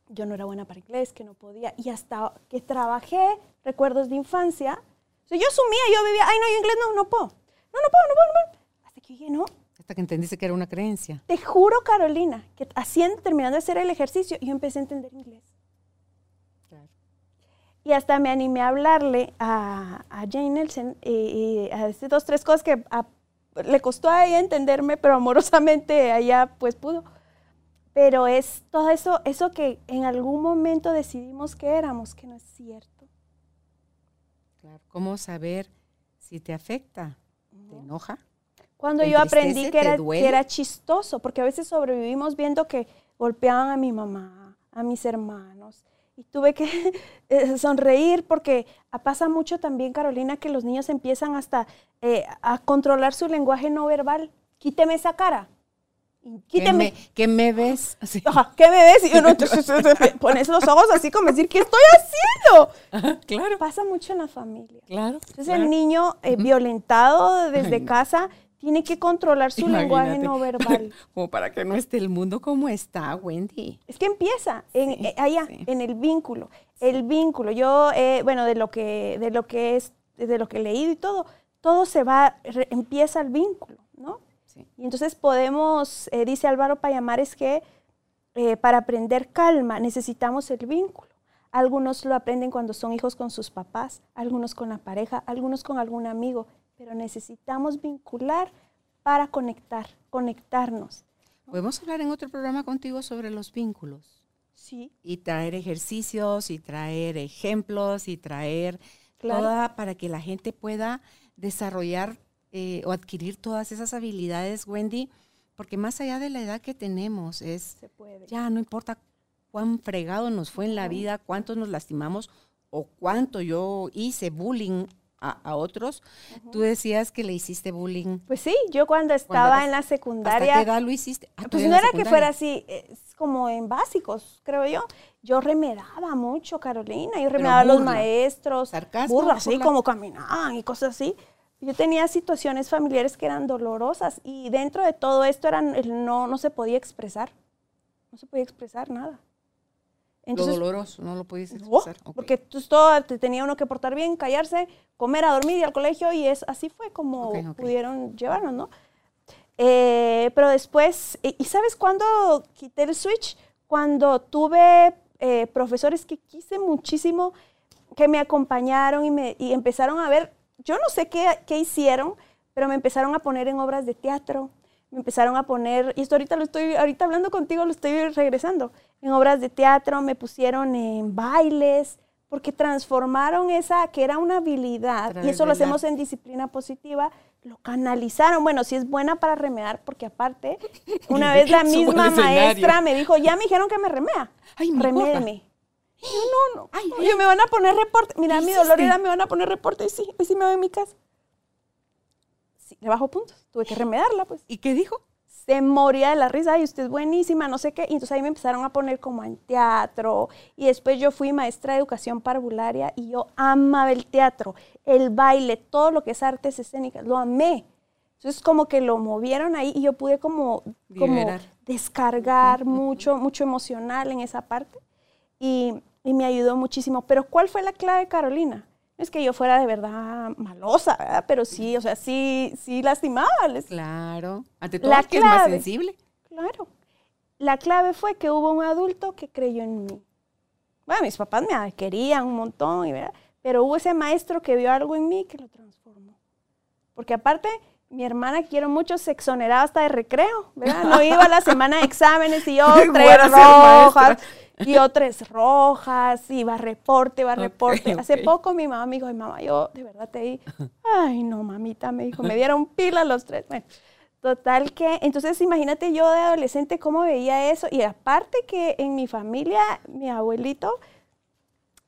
yo no era buena para inglés, que no podía. Y hasta que trabajé recuerdos de infancia, yo asumía, yo vivía, ay, no, yo inglés no, no puedo. No, no puedo, no puedo, no puedo. Hasta que dije, no. Hasta que entendiste que era una creencia. Te juro, Carolina, que haciendo, terminando de hacer el ejercicio, yo empecé a entender inglés. Claro. Y hasta me animé a hablarle a, a Jane Nelson y, a estas dos, tres cosas que le costó a ella entenderme, pero amorosamente ella pues pudo. Pero es todo eso, eso que en algún momento decidimos que éramos, que no es cierto. ¿Cómo saber si te afecta? ¿Te enoja? Cuando yo aprendí que era, que era chistoso, porque a veces sobrevivimos viendo que golpeaban a mi mamá, a mis hermanos, y tuve que <laughs> eh, sonreír porque pasa mucho también, Carolina, que los niños empiezan hasta eh, a controlar su lenguaje no verbal. Quíteme esa cara. Quíteme. ¿Qué me, ves? ¿Qué me ves? Y uno <laughs> pones los ojos así como decir, ¿qué estoy haciendo? claro. Pasa mucho en la familia. Claro. Entonces el niño eh, violentado desde casa tiene que controlar su lenguaje no verbal. <laughs> como para que no esté el mundo como está, Wendy. Es que empieza en, eh, allá, en el vínculo. El vínculo. Yo, eh, bueno, de lo que, de lo que es, de lo que he leído y todo, todo se va, empieza el vínculo, Y entonces podemos, eh, dice Álvaro Payamares, que eh, para aprender calma necesitamos el vínculo. Algunos lo aprenden cuando son hijos con sus papás, algunos con la pareja, algunos con algún amigo, pero necesitamos vincular para conectar, conectarnos. Podemos hablar en otro programa contigo sobre los vínculos. Sí. Y traer ejercicios y traer ejemplos y traer toda para que la gente pueda desarrollar eh, o adquirir todas esas habilidades, Wendy, porque más allá de la edad que tenemos, es ya no importa cuán fregado nos fue en la vida, cuántos nos lastimamos o cuánto yo hice bullying a, otros. Tú decías que le hiciste bullying. Pues sí, yo cuando estaba en la secundaria. ¿Hasta qué edad lo hiciste? Ah, pues no era que fuera así, es como en básicos, creo yo. Yo remedaba mucho, Carolina. Yo remedaba a los maestros. Sarcasmo. Burla, así como caminaban y cosas así. Yo tenía situaciones familiares que eran dolorosas y dentro de todo esto eran, no, no se podía expresar. No se podía expresar nada. Entonces, lo doloroso, no lo podías expresar. Porque tú todo, te tenía uno que portar bien, callarse, comer, a dormir y al colegio y es así fue como pudieron llevarnos, ¿no? Eh, pero después, ¿y sabes cuándo quité el switch? Cuando tuve eh, profesores que quise muchísimo, que me acompañaron y, me, y empezaron a ver yo no sé qué, qué, hicieron, pero me empezaron a poner en obras de teatro, me empezaron a poner, y esto ahorita lo estoy, ahorita hablando contigo lo estoy regresando, en obras de teatro, me pusieron en bailes, porque transformaron esa, que era una habilidad, y eso lo hacemos en disciplina positiva, lo canalizaron. Bueno, si es buena para remedar, porque aparte, una <laughs> vez la misma maestra me dijo, ya me dijeron que me remea, Ay, remédeme no, no, Ay, me van a poner reporte. Mira, mi dolor era, me van a poner reporte. Y sí, y sí me voy a mi casa. Sí, le bajo puntos. Tuve que remedarla, pues. ¿Y qué dijo? Se moría de la risa. y usted es buenísima, no sé qué. Y entonces ahí me empezaron a poner como en teatro. Y después yo fui maestra de educación parvularia y yo amaba el teatro, el baile, todo lo que es artes escénicas. Lo amé. Entonces como que lo movieron ahí y yo pude como, como descargar mucho, mucho emocional en esa parte. Y y me ayudó muchísimo. Pero ¿cuál fue la clave, Carolina? No es que yo fuera de verdad malosa, ¿verdad? Pero sí, o sea, sí, sí lastimaba. Claro. Ante todo, la que es más sensible. Claro. La clave fue que hubo un adulto que creyó en mí. Bueno, mis papás me querían un montón, ¿verdad? pero hubo ese maestro que vio algo en mí que lo transformó. Porque aparte, mi hermana quiero mucho se exoneraba hasta de recreo, ¿verdad? No iba a la semana de exámenes y yo <laughs> tres rojas y otras rojas, iba a reporte, iba a reporte. Hace poco mi mamá me dijo, mamá, yo de verdad te di, ay no, mamita, me dijo, me dieron pila los tres. Bueno, total que, entonces imagínate yo de adolescente cómo veía eso. Y aparte que en mi familia, mi abuelito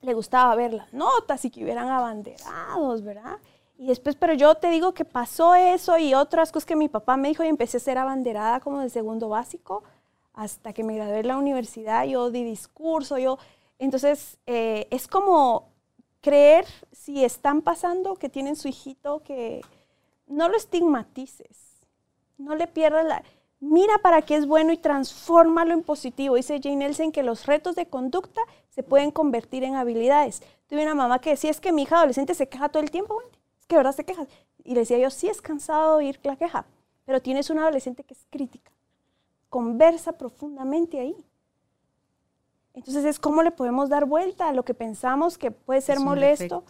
le gustaba ver las notas y que hubieran abanderados, ¿verdad? Y después, pero yo te digo que pasó eso y otras cosas que mi papá me dijo y empecé a ser abanderada como de segundo básico hasta que me gradué en la universidad, yo di discurso, yo... Entonces, eh, es como creer si están pasando que tienen su hijito, que no lo estigmatices, no le pierdas la... Mira para qué es bueno y transfórmalo en positivo. Dice Jane Nelson que los retos de conducta se pueden convertir en habilidades. Tuve una mamá que decía, es que mi hija adolescente se queja todo el tiempo, es que verdad se queja. Y le decía yo, sí es cansado de oír la queja, pero tienes una adolescente que es crítica conversa profundamente ahí. Entonces es cómo le podemos dar vuelta a lo que pensamos que puede ser molesto.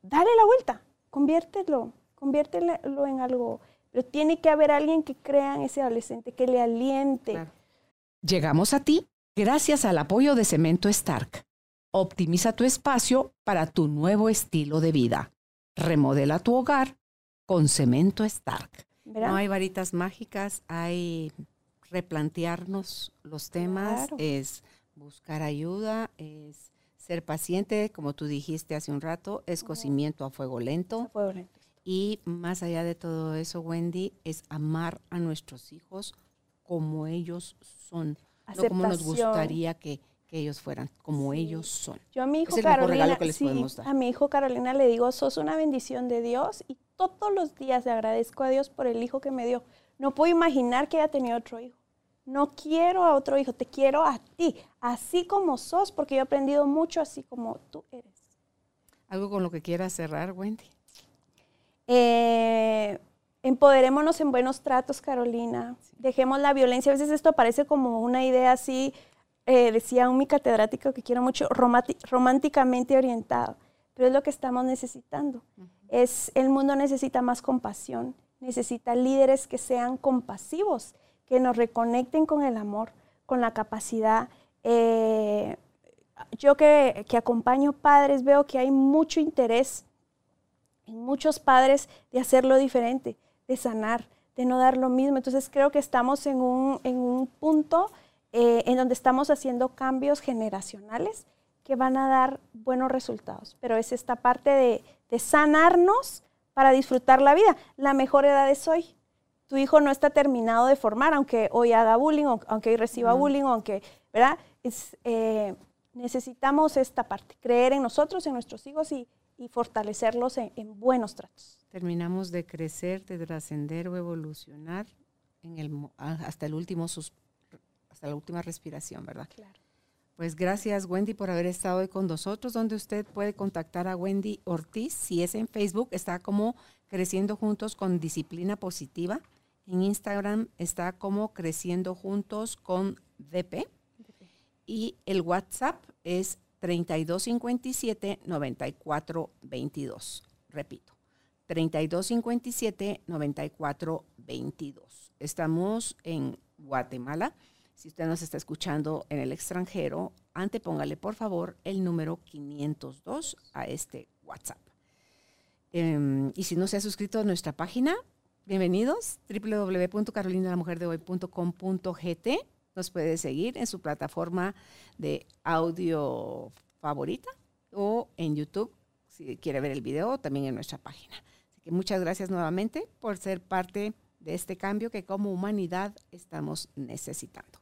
Dale la vuelta, conviértelo, conviértelo en algo. Pero tiene que haber alguien que crea en ese adolescente, que le aliente. Llegamos a ti gracias al apoyo de Cemento Stark. Optimiza tu espacio para tu nuevo estilo de vida. Remodela tu hogar con Cemento Stark. No hay varitas mágicas, hay replantearnos los temas, es buscar ayuda, es ser paciente, como tú dijiste hace un rato, es cocimiento a fuego lento. Y más allá de todo eso, Wendy, es amar a nuestros hijos como ellos son, no como nos gustaría que, ellos fueran, como ellos son. Yo a mi hijo Carolina, a mi hijo Carolina le digo, sos una bendición de Dios y todos los días le agradezco a Dios por el hijo que me dio. No puedo imaginar que haya tenido otro hijo. No quiero a otro hijo, te quiero a ti, así como sos, porque yo he aprendido mucho así como tú eres. ¿Algo con lo que quieras cerrar, Wendy? Eh, empoderémonos en buenos tratos, Carolina. Dejemos la violencia. A veces esto parece como una idea así, eh, decía un mi catedrático que quiero mucho, románticamente orientado. Pero es lo que estamos necesitando. es, el mundo necesita más compasión, necesita líderes que sean compasivos que nos reconecten con el amor, con la capacidad. Eh, yo que, que, acompaño padres veo que hay mucho interés en muchos padres de hacerlo diferente, de sanar, de no dar lo mismo. Entonces creo que estamos en un, en un punto eh, en donde estamos haciendo cambios generacionales que van a dar buenos resultados. Pero es esta parte de, de sanarnos para disfrutar la vida. La mejor edad es hoy. Tu hijo no está terminado de formar, aunque hoy haga bullying, aunque hoy reciba bullying, aunque, ¿verdad? Es, eh, necesitamos esta parte, creer en nosotros, en nuestros hijos y, fortalecerlos en, buenos tratos. Terminamos de crecer, de trascender o evolucionar en el, hasta, el último hasta la última respiración, ¿verdad? Claro. Pues gracias Wendy por haber estado hoy con nosotros, donde usted puede contactar a Wendy Ortiz, si es en Facebook, está como Creciendo Juntos con Disciplina Positiva, en Instagram está como Creciendo Juntos con DP y el WhatsApp es 3257-9422. Repito, 3257-9422. Estamos en Guatemala. Si usted nos está escuchando en el extranjero, antepóngale por favor el número 502 a este WhatsApp. Em, y si no se ha suscrito a nuestra página, bienvenidos, www.carolinalamujerdehoy.com.gt nos puede seguir en su plataforma de audio favorita o en YouTube si quiere ver el video, también en nuestra página. Así que muchas gracias nuevamente por ser parte de este cambio que como humanidad estamos necesitando.